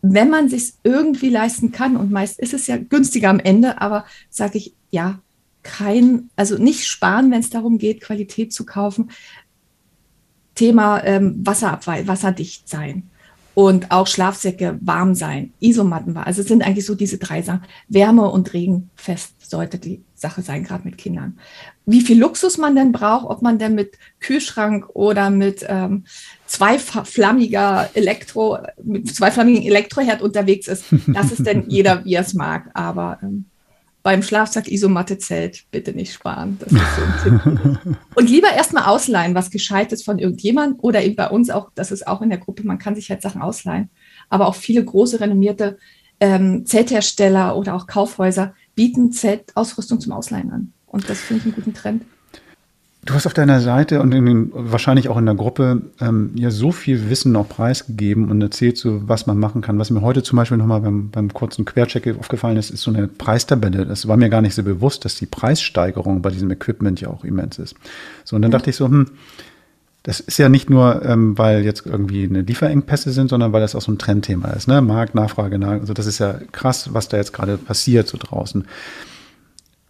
Wenn man sich irgendwie leisten kann, und meist ist es ja günstiger am Ende, aber sage ich, ja, kein, also nicht sparen, wenn es darum geht, Qualität zu kaufen. Thema ähm, Wasserabweis, wasserdicht sein und auch Schlafsäcke warm sein, Isomatten war. Also es sind eigentlich so diese drei Sachen. Wärme und Regen fest sollte die Sache sein, gerade mit Kindern. Wie viel Luxus man denn braucht, ob man denn mit Kühlschrank oder mit ähm, zweiflammiger Elektro, mit zweiflammigen Elektroherd unterwegs ist, das ist denn jeder, wie er es mag. Aber ähm, beim Schlafsack Isomatte Zelt bitte nicht sparen. So und lieber erstmal ausleihen, was gescheit ist von irgendjemand oder eben bei uns auch, das ist auch in der Gruppe, man kann sich halt Sachen ausleihen. Aber auch viele große renommierte ähm, Zelthersteller oder auch Kaufhäuser bieten Zeltausrüstung zum Ausleihen an. Und das finde ich einen guten Trend. Du hast auf deiner Seite und den, wahrscheinlich auch in der Gruppe ähm, ja so viel Wissen noch preisgegeben und erzählt so, was man machen kann. Was mir heute zum Beispiel nochmal beim, beim kurzen Quercheck aufgefallen ist, ist so eine Preistabelle. Das war mir gar nicht so bewusst, dass die Preissteigerung bei diesem Equipment ja auch immens ist. So, und dann dachte ich so, hm, das ist ja nicht nur, ähm, weil jetzt irgendwie eine Lieferengpässe sind, sondern weil das auch so ein Trendthema ist. Ne? Markt, Nachfrage, also das ist ja krass, was da jetzt gerade passiert so draußen.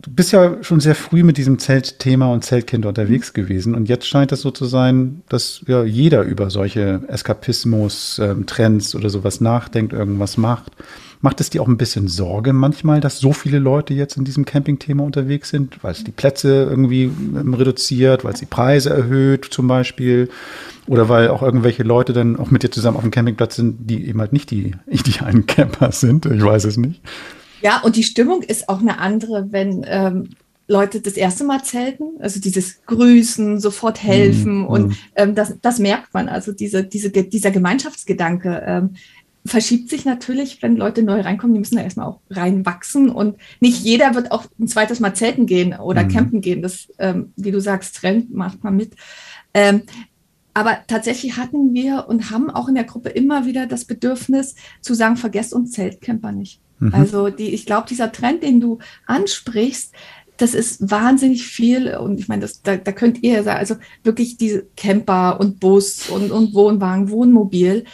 Du bist ja schon sehr früh mit diesem Zeltthema und Zeltkind unterwegs gewesen und jetzt scheint es so zu sein, dass ja jeder über solche Eskapismus, ähm, Trends oder sowas nachdenkt, irgendwas macht. Macht es dir auch ein bisschen Sorge manchmal, dass so viele Leute jetzt in diesem Campingthema unterwegs sind, weil es die Plätze irgendwie ähm, reduziert, weil es die Preise erhöht zum Beispiel oder weil auch irgendwelche Leute dann auch mit dir zusammen auf dem Campingplatz sind, die eben halt nicht die idealen Camper sind. Ich weiß es nicht. Ja, und die Stimmung ist auch eine andere, wenn ähm, Leute das erste Mal zelten, also dieses Grüßen, sofort helfen mm, und. Ähm, das, das merkt man, also diese, diese, dieser Gemeinschaftsgedanke ähm, verschiebt sich natürlich, wenn Leute neu reinkommen, die müssen da erstmal auch reinwachsen und nicht jeder wird auch ein zweites Mal zelten gehen oder mm. campen gehen, das, ähm, wie du sagst, Trend macht man mit. Ähm, aber tatsächlich hatten wir und haben auch in der Gruppe immer wieder das Bedürfnis zu sagen, vergesst uns Zeltcamper nicht. Mhm. Also die, ich glaube, dieser Trend, den du ansprichst, das ist wahnsinnig viel. Und ich meine, das, da, da könnt ihr ja sagen, also wirklich diese Camper und Bus und, und Wohnwagen, Wohnmobil.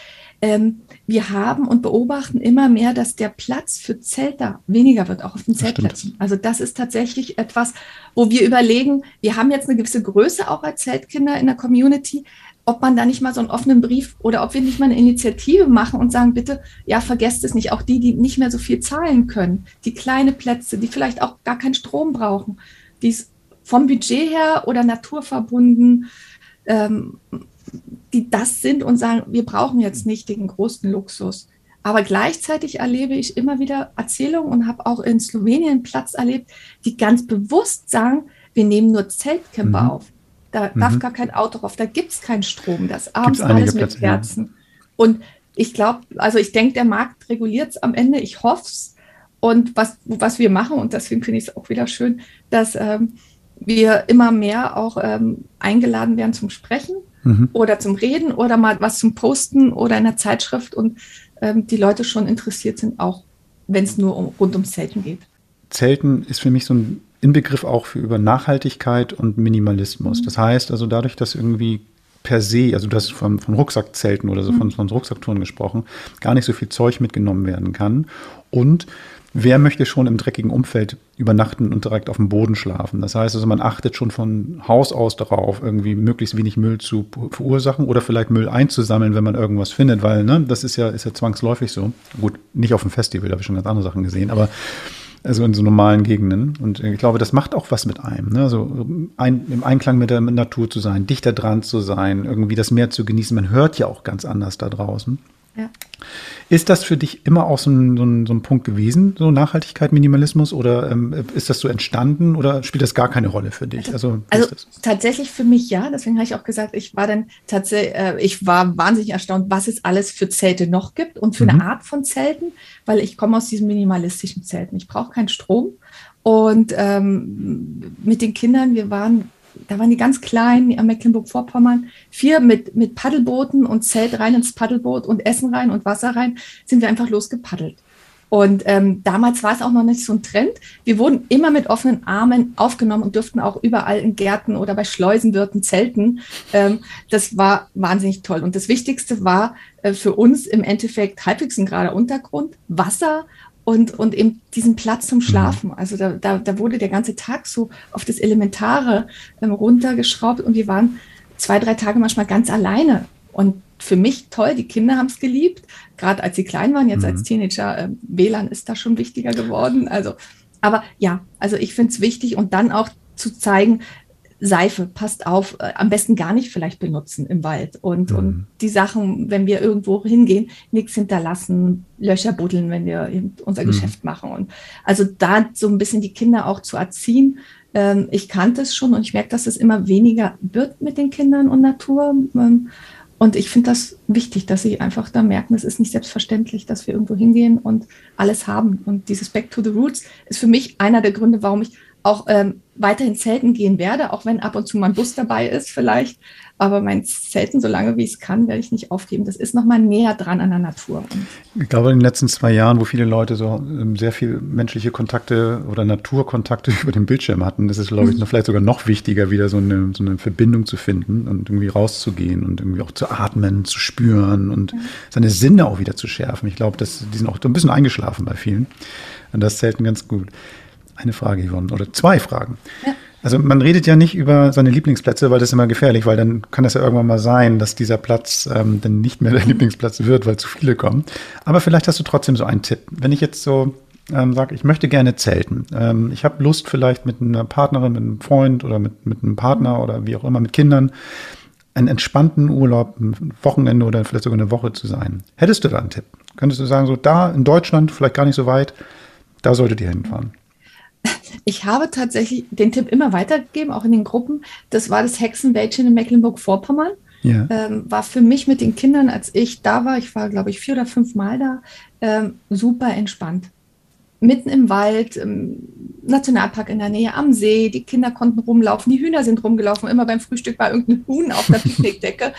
Ähm, wir haben und beobachten immer mehr, dass der Platz für Zelter weniger wird, auch auf den Zeltplätzen. Also das ist tatsächlich etwas, wo wir überlegen, wir haben jetzt eine gewisse Größe auch als Zeltkinder in der Community, ob man da nicht mal so einen offenen Brief oder ob wir nicht mal eine Initiative machen und sagen, bitte, ja, vergesst es nicht, auch die, die nicht mehr so viel zahlen können, die kleine Plätze, die vielleicht auch gar keinen Strom brauchen, die es vom Budget her oder naturverbunden, ähm, die das sind und sagen, wir brauchen jetzt nicht den großen Luxus. Aber gleichzeitig erlebe ich immer wieder Erzählungen und habe auch in Slowenien Platz erlebt, die ganz bewusst sagen, wir nehmen nur Zeltcamper mhm. auf. Da mhm. darf gar kein Auto drauf, da gibt es keinen Strom, das abends alles mit Plätze, Kerzen. Ja. Und ich glaube, also ich denke, der Markt reguliert es am Ende, ich hoffe es. Und was, was wir machen, und deswegen finde ich es auch wieder schön, dass ähm, wir immer mehr auch ähm, eingeladen werden zum Sprechen mhm. oder zum Reden oder mal was zum Posten oder in der Zeitschrift und ähm, die Leute schon interessiert sind, auch wenn es nur um, rund ums Zelten geht. Zelten ist für mich so ein Inbegriff auch für über Nachhaltigkeit und Minimalismus. Das heißt also dadurch, dass irgendwie per se, also du hast von, von Rucksackzelten oder so von, von Rucksacktouren gesprochen, gar nicht so viel Zeug mitgenommen werden kann. Und wer möchte schon im dreckigen Umfeld übernachten und direkt auf dem Boden schlafen? Das heißt also, man achtet schon von Haus aus darauf, irgendwie möglichst wenig Müll zu verursachen oder vielleicht Müll einzusammeln, wenn man irgendwas findet, weil ne, das ist ja, ist ja zwangsläufig so. Gut, nicht auf dem Festival, da habe ich schon ganz andere Sachen gesehen, aber also in so normalen Gegenden. Und ich glaube, das macht auch was mit einem. Ne? Also ein, im Einklang mit der Natur zu sein, dichter dran zu sein, irgendwie das Meer zu genießen. Man hört ja auch ganz anders da draußen. Ja. Ist das für dich immer auch so ein, so, ein, so ein, Punkt gewesen, so Nachhaltigkeit, Minimalismus, oder ähm, ist das so entstanden oder spielt das gar keine Rolle für dich? Also, also, also tatsächlich für mich ja, deswegen habe ich auch gesagt, ich war dann tatsächlich, äh, ich war wahnsinnig erstaunt, was es alles für Zelte noch gibt und für mhm. eine Art von Zelten, weil ich komme aus diesen minimalistischen Zelten. Ich brauche keinen Strom. Und ähm, mit den Kindern, wir waren da waren die ganz klein, am Mecklenburg-Vorpommern, vier mit, mit Paddelbooten und Zelt rein ins Paddelboot und Essen rein und Wasser rein, sind wir einfach losgepaddelt. Und ähm, damals war es auch noch nicht so ein Trend. Wir wurden immer mit offenen Armen aufgenommen und durften auch überall in Gärten oder bei Schleusenwirten zelten. Ähm, das war wahnsinnig toll. Und das Wichtigste war äh, für uns im Endeffekt halbwegs ein gerader Untergrund, Wasser und, und eben diesen Platz zum Schlafen. Also da, da, da wurde der ganze Tag so auf das Elementare ähm, runtergeschraubt und wir waren zwei, drei Tage manchmal ganz alleine. Und für mich toll, die Kinder haben es geliebt, gerade als sie klein waren, jetzt mhm. als Teenager, äh, WLAN ist da schon wichtiger geworden. Also, aber ja, also ich finde es wichtig und dann auch zu zeigen, Seife, passt auf, äh, am besten gar nicht vielleicht benutzen im Wald. Und, mhm. und die Sachen, wenn wir irgendwo hingehen, nichts hinterlassen, Löcher buddeln, wenn wir unser mhm. Geschäft machen. Und also da so ein bisschen die Kinder auch zu erziehen. Ähm, ich kannte es schon und ich merke, dass es immer weniger wird mit den Kindern und Natur. Ähm, und ich finde das wichtig, dass sie einfach da merken, es ist nicht selbstverständlich, dass wir irgendwo hingehen und alles haben. Und dieses Back to the Roots ist für mich einer der Gründe, warum ich auch ähm, weiterhin zelten gehen werde, auch wenn ab und zu mal ein Bus dabei ist vielleicht. Aber mein Zelten, so lange wie ich es kann, werde ich nicht aufgeben. Das ist nochmal näher dran an der Natur. Und ich glaube, in den letzten zwei Jahren, wo viele Leute so ähm, sehr viel menschliche Kontakte oder Naturkontakte über den Bildschirm hatten, ist es, glaube ich, mhm. noch, vielleicht sogar noch wichtiger, wieder so eine, so eine Verbindung zu finden und irgendwie rauszugehen und irgendwie auch zu atmen, zu spüren und mhm. seine Sinne auch wieder zu schärfen. Ich glaube, das, die sind auch ein bisschen eingeschlafen bei vielen. Und das Zelten ganz gut. Eine Frage, Yvonne, oder zwei Fragen. Ja. Also man redet ja nicht über seine Lieblingsplätze, weil das ist immer gefährlich, weil dann kann es ja irgendwann mal sein, dass dieser Platz ähm, dann nicht mehr der Lieblingsplatz wird, weil zu viele kommen. Aber vielleicht hast du trotzdem so einen Tipp. Wenn ich jetzt so ähm, sage, ich möchte gerne zelten. Ähm, ich habe Lust vielleicht mit einer Partnerin, mit einem Freund oder mit, mit einem Partner oder wie auch immer mit Kindern einen entspannten Urlaub, ein Wochenende oder vielleicht sogar eine Woche zu sein. Hättest du da einen Tipp? Könntest du sagen, so da in Deutschland, vielleicht gar nicht so weit, da solltet ihr hinfahren? Ich habe tatsächlich den Tipp immer weitergegeben, auch in den Gruppen. Das war das Hexenwäldchen in Mecklenburg-Vorpommern. Ja. Ähm, war für mich mit den Kindern, als ich da war, ich war, glaube ich, vier oder fünf Mal da, ähm, super entspannt. Mitten im Wald, im Nationalpark in der Nähe, am See, die Kinder konnten rumlaufen, die Hühner sind rumgelaufen, immer beim Frühstück war irgendein Huhn auf der Picknickdecke.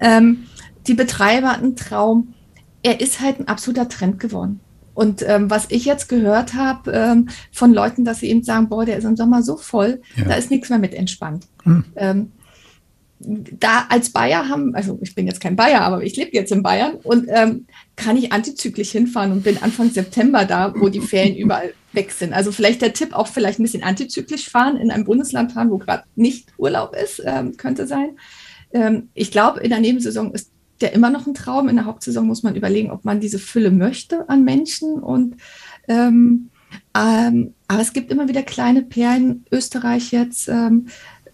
ähm, die Betreiber hatten einen Traum. Er ist halt ein absoluter Trend geworden. Und ähm, was ich jetzt gehört habe ähm, von Leuten, dass sie eben sagen, boah, der ist im Sommer so voll, ja. da ist nichts mehr mit entspannt. Hm. Ähm, da als Bayer haben, also ich bin jetzt kein Bayer, aber ich lebe jetzt in Bayern und ähm, kann ich antizyklisch hinfahren und bin Anfang September da, wo die Ferien überall weg sind. Also vielleicht der Tipp auch vielleicht ein bisschen antizyklisch fahren, in einem Bundesland fahren, wo gerade nicht Urlaub ist, ähm, könnte sein. Ähm, ich glaube, in der Nebensaison ist der immer noch ein Traum. In der Hauptsaison muss man überlegen, ob man diese Fülle möchte an Menschen. Und ähm, ähm, aber es gibt immer wieder kleine Perlen. Österreich jetzt, ähm,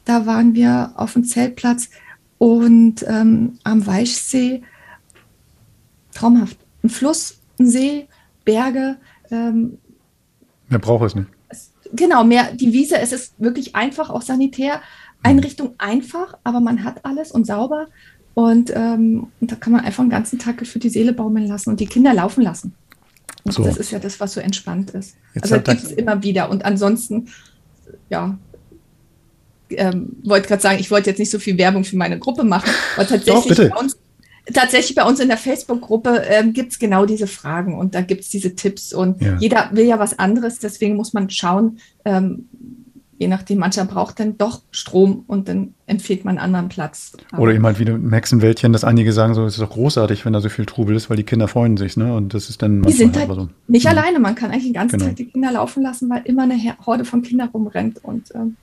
da waren wir auf dem Zeltplatz und ähm, am Weichsee. Traumhaft. Ein Fluss, ein See, Berge. Ähm, mehr braucht es nicht. genau, mehr die Wiese. Es ist wirklich einfach, auch sanitär. Einrichtung einfach, aber man hat alles und sauber. Und, ähm, und da kann man einfach den ganzen Tag für die Seele baumeln lassen und die Kinder laufen lassen. Und so. das ist ja das, was so entspannt ist. Jetzt also gibt es immer wieder. Und ansonsten, ja, ähm, wollte gerade sagen, ich wollte jetzt nicht so viel Werbung für meine Gruppe machen, aber tatsächlich Doch, bei uns tatsächlich bei uns in der Facebook-Gruppe ähm, gibt es genau diese Fragen und da gibt es diese Tipps und ja. jeder will ja was anderes, deswegen muss man schauen, ähm, je nachdem, mancher braucht dann doch Strom und dann empfiehlt man einen anderen Platz. Aber Oder eben halt wie im Hexenwäldchen, dass einige sagen, so, es ist doch großartig, wenn da so viel Trubel ist, weil die Kinder freuen sich, ne? Und das ist dann. Die sind halt so. nicht ja. alleine, man kann eigentlich den ganzen genau. Tag die Kinder laufen lassen, weil immer eine Horde von Kindern rumrennt und ähm,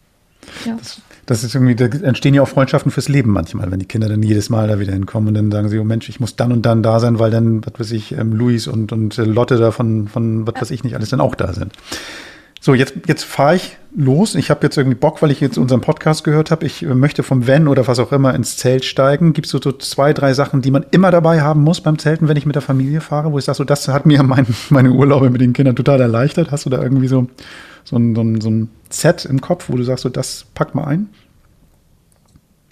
ja. Das, das, ist irgendwie, da entstehen ja auch Freundschaften fürs Leben manchmal, wenn die Kinder dann jedes Mal da wieder hinkommen und dann sagen sie, oh Mensch, ich muss dann und dann da sein, weil dann, was weiß ich, ähm, Luis und, und Lotte da von, von was weiß ich nicht alles dann auch da sind. So, jetzt, jetzt fahre ich los. Ich habe jetzt irgendwie Bock, weil ich jetzt unseren Podcast gehört habe. Ich möchte vom Van oder was auch immer ins Zelt steigen. Gibt es so, so, zwei, drei Sachen, die man immer dabei haben muss beim Zelten, wenn ich mit der Familie fahre, wo ich sage, so, das hat mir mein, meine Urlaube mit den Kindern total erleichtert. Hast du da irgendwie so, so, ein, so, ein, Set im Kopf, wo du sagst, so, das pack mal ein?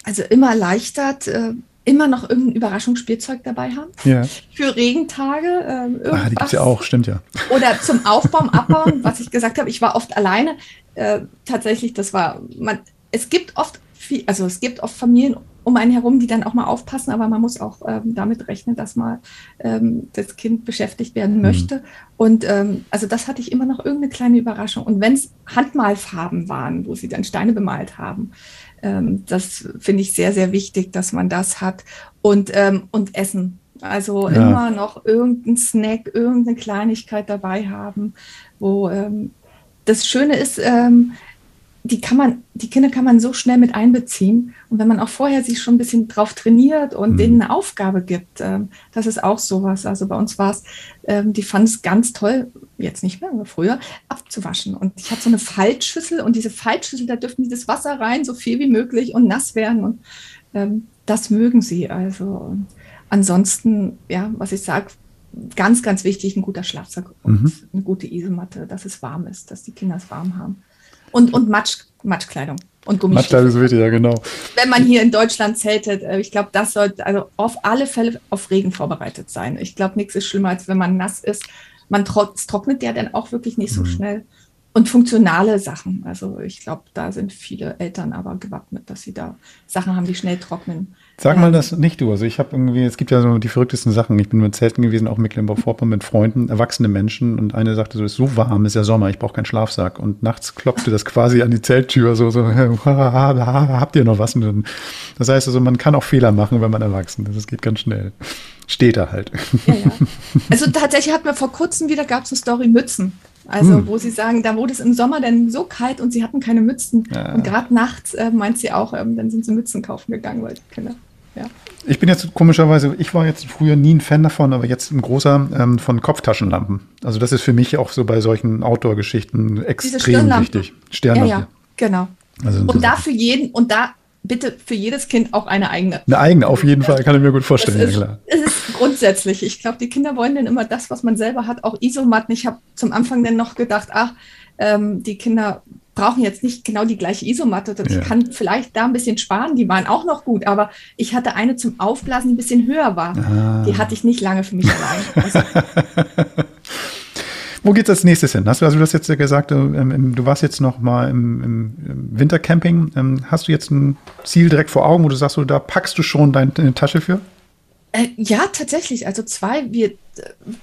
Also immer erleichtert. Äh immer noch irgendein Überraschungsspielzeug dabei haben. Ja. Für Regentage. Ähm, ah, die gibt es ja auch, stimmt ja. Oder zum Aufbauen, Abbauen, was ich gesagt habe, ich war oft alleine. Äh, tatsächlich, das war, man, es gibt oft viel, also es gibt oft Familien um einen herum, die dann auch mal aufpassen, aber man muss auch ähm, damit rechnen, dass mal ähm, das Kind beschäftigt werden mhm. möchte. Mhm. Und ähm, also das hatte ich immer noch irgendeine kleine Überraschung. Und wenn es Handmalfarben waren, wo sie dann Steine bemalt haben, ähm, das finde ich sehr, sehr wichtig, dass man das hat. Und, ähm, und Essen. Also ja. immer noch irgendein Snack, irgendeine Kleinigkeit dabei haben, wo ähm, das Schöne ist, ähm, die kann man, die Kinder kann man so schnell mit einbeziehen. Und wenn man auch vorher sich schon ein bisschen drauf trainiert und mhm. denen eine Aufgabe gibt, ähm, das ist auch sowas. Also bei uns war es, ähm, die fanden es ganz toll, jetzt nicht mehr, aber früher, abzuwaschen. Und ich hatte so eine Faltschüssel und diese Faltschüssel, da dürfen dieses Wasser rein, so viel wie möglich und nass werden. Und ähm, das mögen sie. Also ansonsten, ja, was ich sage, ganz, ganz wichtig, ein guter Schlafsack und mhm. eine gute Isomatte, dass es warm ist, dass die Kinder es warm haben. Und, und Matsch, Matschkleidung und Gummistiefel. Matschkleidung ist wichtig, ja, genau. Wenn man hier in Deutschland zeltet, äh, ich glaube, das sollte also auf alle Fälle auf Regen vorbereitet sein. Ich glaube, nichts ist schlimmer, als wenn man nass ist. Man trocknet ja dann auch wirklich nicht so mhm. schnell und funktionale Sachen. Also ich glaube, da sind viele Eltern aber gewappnet, dass sie da Sachen haben, die schnell trocknen. Sag mal das nicht du. Also ich habe irgendwie, es gibt ja so die verrücktesten Sachen. Ich bin mit Zelten gewesen, auch Mecklenburg-Vorpommern mit Freunden, erwachsene Menschen und eine sagte so, es ist so warm, ist ja Sommer, ich brauche keinen Schlafsack. Und nachts klopfte das quasi an die Zelttür, so, so, habt ihr noch was? Das heißt also, man kann auch Fehler machen, wenn man erwachsen ist. Das geht ganz schnell. Steht da halt. Ja, ja. Also tatsächlich hat mir vor kurzem wieder, gab es eine Story Mützen. Also hm. wo sie sagen, da wurde es im Sommer dann so kalt und sie hatten keine Mützen. Ja. Und gerade nachts äh, meint sie auch, ähm, dann sind sie Mützen kaufen gegangen, weil Kinder. Ja. Ich bin jetzt komischerweise, ich war jetzt früher nie ein Fan davon, aber jetzt ein großer ähm, von Kopftaschenlampen. Also das ist für mich auch so bei solchen Outdoor-Geschichten extrem wichtig. Sternlampe. Ja, ja, genau. Also und da für jeden, und da bitte für jedes Kind auch eine eigene. Eine eigene, auf jeden Fall, kann ich mir gut vorstellen. Es ist, ja, klar. Es ist grundsätzlich. Ich glaube, die Kinder wollen dann immer das, was man selber hat, auch Isomatten. Ich habe zum Anfang dann noch gedacht, ach, ähm, die Kinder brauchen jetzt nicht genau die gleiche Isomatte. Ich ja. kann vielleicht da ein bisschen sparen. Die waren auch noch gut, aber ich hatte eine zum Aufblasen, die ein bisschen höher war. Ah. Die hatte ich nicht lange für mich allein. Also, Wo geht es als nächstes hin? Hast du, also du hast jetzt gesagt, du, ähm, du warst jetzt noch mal im, Wintercamping. Ähm, hast du jetzt ein Ziel direkt vor Augen, wo du sagst, da packst du schon deine Tasche für? Äh, ja, tatsächlich. Also zwei. Wir äh,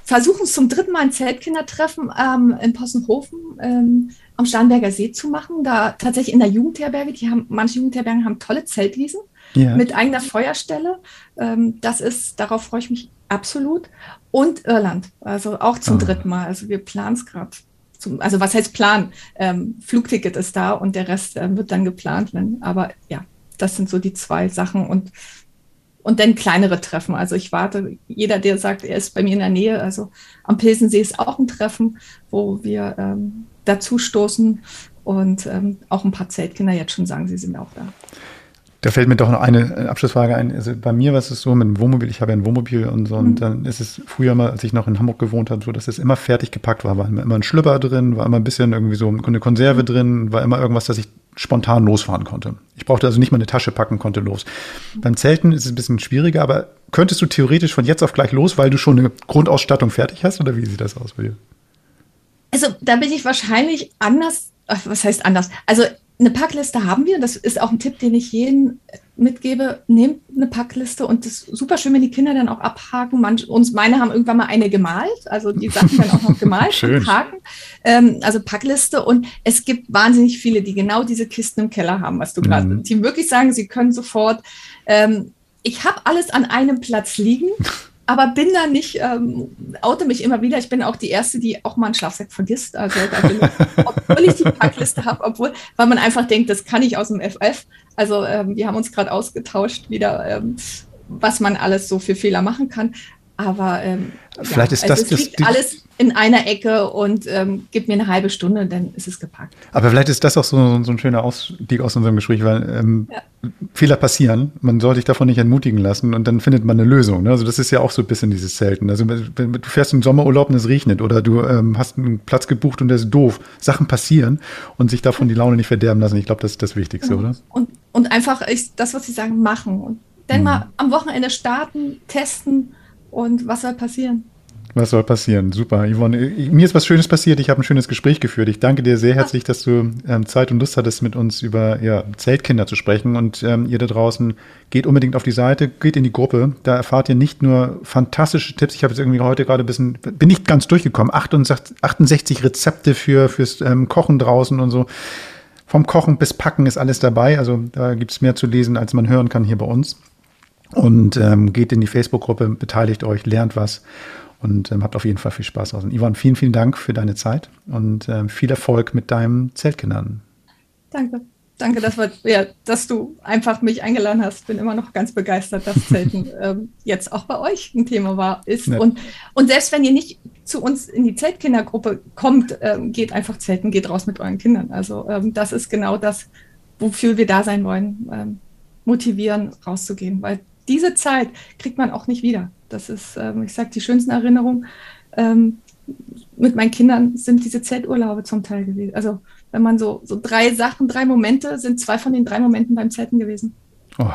versuchen es zum dritten Mal ein Zeltkindertreffen ähm, in Possenhofen ähm, am Starnberger See zu machen. Da tatsächlich in der Jugendherberge. Die haben, manche Jugendherbergen haben tolle Zeltwiesen ja. mit eigener Feuerstelle. Ähm, das ist, darauf freue ich mich absolut und Irland. Also auch zum ah. dritten Mal. Also wir planen es gerade. Also was heißt Plan? Ähm, Flugticket ist da und der Rest äh, wird dann geplant. Wenn, aber ja, das sind so die zwei Sachen und und dann kleinere Treffen. Also ich warte, jeder, der sagt, er ist bei mir in der Nähe, also am Pilsensee ist auch ein Treffen, wo wir ähm, dazu stoßen und ähm, auch ein paar Zeltkinder jetzt schon sagen, sie sind auch da. Da fällt mir doch noch eine äh, Abschlussfrage ein. Also bei mir war es so mit dem Wohnmobil, ich habe ja ein Wohnmobil und so, mhm. und dann ist es früher mal, als ich noch in Hamburg gewohnt habe, so, dass es immer fertig gepackt war. War immer ein Schlüpper drin, war immer ein bisschen irgendwie so eine Konserve mhm. drin, war immer irgendwas, dass ich spontan losfahren konnte. Ich brauchte also nicht mal eine Tasche packen, konnte los. Beim Zelten ist es ein bisschen schwieriger, aber könntest du theoretisch von jetzt auf gleich los, weil du schon eine Grundausstattung fertig hast oder wie sieht das aus bei dir? Also da bin ich wahrscheinlich anders, was heißt anders? Also eine Packliste haben wir. Das ist auch ein Tipp, den ich jedem mitgebe. Nehmt eine Packliste und das ist super schön, wenn die Kinder dann auch abhaken. Manch, uns meine haben irgendwann mal eine gemalt, also die Sachen dann auch noch gemalt schön. haken. Ähm, also Packliste und es gibt wahnsinnig viele, die genau diese Kisten im Keller haben, was du gerade, mhm. die wirklich sagen, sie können sofort. Ähm, ich habe alles an einem Platz liegen. aber bin da nicht, ähm, oute mich immer wieder. Ich bin auch die Erste, die auch mal einen Schlafsack vergisst. Also ich, obwohl ich die Packliste habe, obwohl, weil man einfach denkt, das kann ich aus dem FF. Also ähm, wir haben uns gerade ausgetauscht wieder, ähm, was man alles so für Fehler machen kann. Aber ähm, vielleicht ja, ist also das, es liegt das, alles in einer Ecke und ähm, gibt mir eine halbe Stunde, dann ist es gepackt. Aber vielleicht ist das auch so, so ein schöner Ausstieg aus unserem Gespräch, weil ähm, ja. Fehler passieren, man soll sich davon nicht entmutigen lassen und dann findet man eine Lösung. Ne? Also das ist ja auch so ein bisschen dieses Selten. Also wenn du fährst im Sommerurlaub und es regnet oder du ähm, hast einen Platz gebucht und der ist doof, Sachen passieren und sich davon die Laune nicht verderben lassen. Ich glaube, das ist das Wichtigste, oder? Und, und einfach ich, das, was Sie sagen, machen. Und dann mhm. mal am Wochenende starten, testen und was soll passieren? Was soll passieren? Super. Yvonne, mir ist was Schönes passiert. Ich habe ein schönes Gespräch geführt. Ich danke dir sehr herzlich, dass du ähm, Zeit und Lust hattest, mit uns über ja, Zeltkinder zu sprechen. Und ähm, ihr da draußen geht unbedingt auf die Seite, geht in die Gruppe. Da erfahrt ihr nicht nur fantastische Tipps. Ich habe jetzt irgendwie heute gerade ein bisschen, bin nicht ganz durchgekommen. 68, 68 Rezepte für, fürs ähm, Kochen draußen und so. Vom Kochen bis Packen ist alles dabei. Also da gibt es mehr zu lesen, als man hören kann hier bei uns. Und ähm, geht in die Facebook-Gruppe, beteiligt euch, lernt was und ähm, habt auf jeden Fall viel Spaß draußen. Ivan, vielen, vielen Dank für deine Zeit und ähm, viel Erfolg mit deinem Zeltkindern. Danke. Danke, dass, wir, ja, dass du einfach mich eingeladen hast. Bin immer noch ganz begeistert, dass Zelten ähm, jetzt auch bei euch ein Thema war, ist. Und, und selbst wenn ihr nicht zu uns in die Zeltkindergruppe kommt, ähm, geht einfach Zelten, geht raus mit euren Kindern. Also ähm, das ist genau das, wofür wir da sein wollen. Ähm, motivieren, rauszugehen, weil diese Zeit kriegt man auch nicht wieder. Das ist, ähm, ich sage, die schönsten Erinnerungen ähm, mit meinen Kindern sind diese Zelturlaube zum Teil gewesen. Also wenn man so, so drei Sachen, drei Momente, sind zwei von den drei Momenten beim Zelten gewesen. Oh,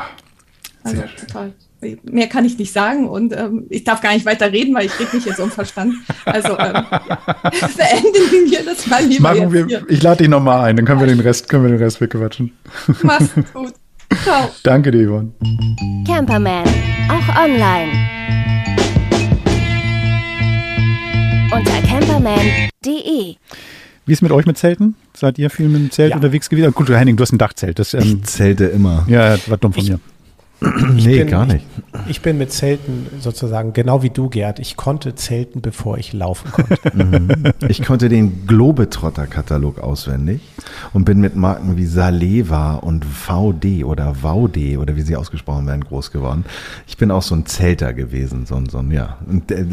also total. Mehr kann ich nicht sagen und ähm, ich darf gar nicht weiter reden, weil ich rede mich jetzt Verstand. Also ähm, beenden wir das mal lieber. Machen wir, ich lade dich nochmal ein, dann können wir den Rest, können wir den Rest wegquatschen. Mach's gut. Ciao. Danke dir, Yvonne. Camperman, auch online. Unter camperman.de. Wie ist mit euch mit Zelten? Seid ihr viel mit dem Zelt ja. unterwegs gewesen? Gut, Henning, du hast ein Dachzelt. Das, ähm, ich zelte immer. Ja, war dumm von ich, mir. Nee, bin- gar nicht. Ich bin mit Zelten sozusagen genau wie du, Gerd. Ich konnte zelten, bevor ich laufen konnte. Ich konnte den Globetrotter-Katalog auswendig und bin mit Marken wie Saleva und VD oder VD oder wie sie ausgesprochen werden groß geworden. Ich bin auch so ein Zelter gewesen, so ein, so ein ja. Und, äh,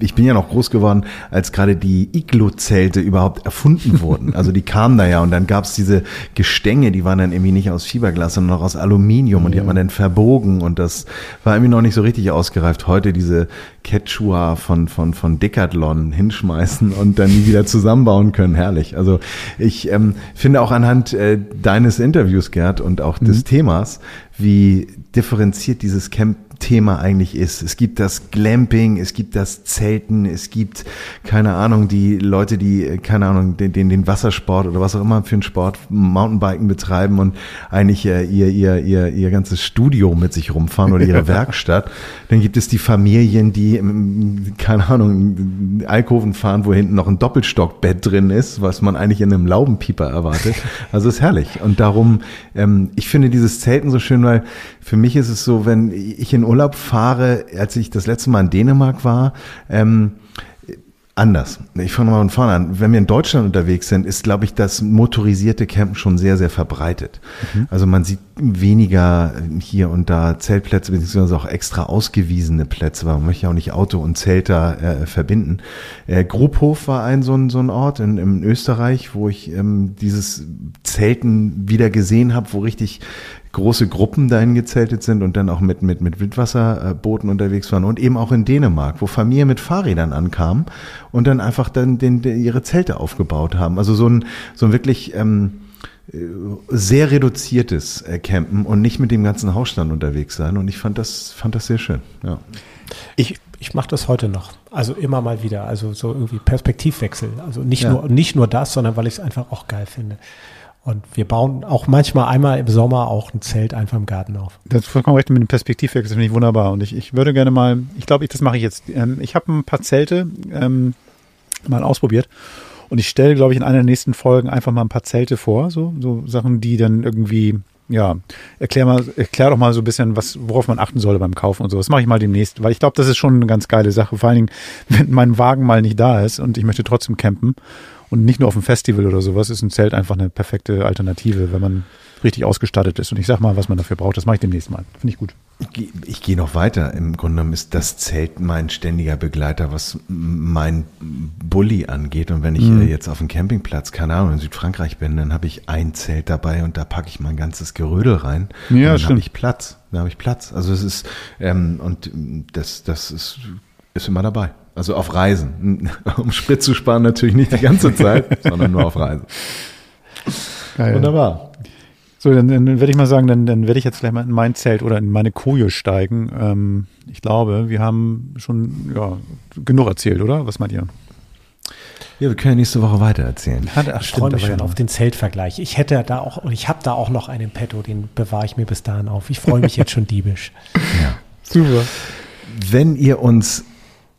ich bin ja noch groß geworden, als gerade die Iglo-Zelte überhaupt erfunden wurden. Also die kamen da ja und dann gab's diese Gestänge, die waren dann irgendwie nicht aus Fiberglas, sondern noch aus Aluminium und die hat man dann verbogen und das war irgendwie noch nicht so richtig ausgereift. Heute diese Quechua von, von, von Decathlon hinschmeißen und dann nie wieder zusammenbauen können. Herrlich. Also ich ähm, finde auch anhand äh, deines Interviews, Gerd, und auch des Themas, wie differenziert dieses Camp Thema eigentlich ist. Es gibt das Glamping, es gibt das Zelten, es gibt, keine Ahnung, die Leute, die, keine Ahnung, den, den, den Wassersport oder was auch immer für einen Sport, Mountainbiken betreiben und eigentlich äh, ihr, ihr, ihr, ihr ganzes Studio mit sich rumfahren oder ihre Werkstatt. Dann gibt es die Familien, die, ähm, keine Ahnung, Alkoven fahren, wo hinten noch ein Doppelstockbett drin ist, was man eigentlich in einem Laubenpieper erwartet. Also ist herrlich. Und darum, ähm, ich finde dieses Zelten so schön, weil für mich ist es so, wenn ich in Urlaub fahre, als ich das letzte Mal in Dänemark war, ähm, anders. Ich fange mal von vorne an. Wenn wir in Deutschland unterwegs sind, ist, glaube ich, das motorisierte Campen schon sehr, sehr verbreitet. Also man sieht weniger hier und da Zeltplätze, beziehungsweise auch extra ausgewiesene Plätze, weil man möchte ja auch nicht Auto und Zelt da äh, verbinden. Äh, Grubhof war ein so ein, so ein Ort in, in Österreich, wo ich ähm, dieses Zelten wieder gesehen habe, wo richtig große Gruppen dahin gezeltet sind und dann auch mit, mit, mit Wildwasserbooten unterwegs waren und eben auch in Dänemark, wo Familien mit Fahrrädern ankamen und dann einfach dann den, den, ihre Zelte aufgebaut haben. Also so ein, so ein wirklich ähm, äh, sehr reduziertes äh, Campen und nicht mit dem ganzen Hausstand unterwegs sein. Und ich fand das, fand das sehr schön. Ja. Ich, ich mache das heute noch. Also immer mal wieder. Also so irgendwie Perspektivwechsel. Also nicht, Ja. nur, nicht nur das, sondern weil ich es einfach auch geil finde. Und wir bauen auch manchmal einmal im Sommer auch ein Zelt einfach im Garten auf. Das ist vollkommen recht mit dem Perspektivwechsel, das finde ich wunderbar. Und ich, ich würde gerne mal, ich glaube, ich, das mache ich jetzt. Ähm, ich habe ein paar Zelte ähm, mal ausprobiert. Und ich stelle, glaube ich, in einer der nächsten Folgen einfach mal ein paar Zelte vor. So, so Sachen, die dann irgendwie, ja, erklär mal, erklär doch mal so ein bisschen, was, worauf man achten soll beim Kaufen und so. Das mache ich mal demnächst, weil ich glaube, das ist schon eine ganz geile Sache. Vor allen Dingen, wenn mein Wagen mal nicht da ist und ich möchte trotzdem campen und nicht nur auf einem Festival oder sowas, ist ein Zelt einfach eine perfekte Alternative, wenn man richtig ausgestattet ist. Und ich sag mal, was man dafür braucht. Das mache ich demnächst mal. Finde ich gut. Ich, geh- ich gehe noch weiter. Im Grunde genommen ist das Zelt mein ständiger Begleiter, was mein Bulli angeht. Und wenn ich Mhm. äh, jetzt auf dem Campingplatz, keine Ahnung, in Südfrankreich bin, dann habe ich ein Zelt dabei und da packe ich mein ganzes Gerödel rein. Ja, dann habe ich Platz. Da habe ich Platz. Also es ist ähm, und das das ist ist immer dabei. Also auf Reisen. Um Sprit zu sparen natürlich nicht die ganze Zeit, sondern nur auf Reisen. Geil. Wunderbar. So, dann, dann werde ich mal sagen, dann, dann werde ich jetzt vielleicht mal in mein Zelt oder in meine Koje steigen. Ähm, ich glaube, wir haben schon ja, genug erzählt, oder? Was meint ihr? Ja, wir können ja nächste Woche weiter erzählen. Ach, Ich freue mich schon auf den Zeltvergleich. Ich hätte da auch, und ich habe da auch noch einen Petto, den bewahre ich mir bis dahin auf. Ich freue mich jetzt schon diebisch. Ja. Super. Wenn ihr uns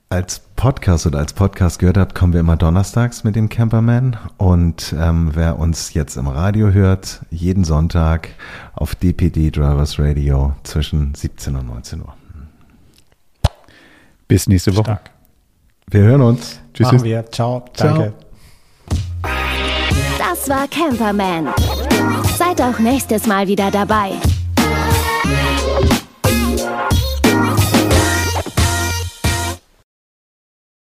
als Podcast oder als Podcast gehört habt, kommen wir immer donnerstags mit dem Camperman. Und ähm, wer uns jetzt im Radio hört, jeden Sonntag auf DPD Drivers Radio zwischen 17 und 19 Uhr. Bis nächste Woche. Stark. Wir hören uns. Tschüss. Machen wir. Ciao. Ciao. Danke. Das war Camperman. Seid auch nächstes Mal wieder dabei.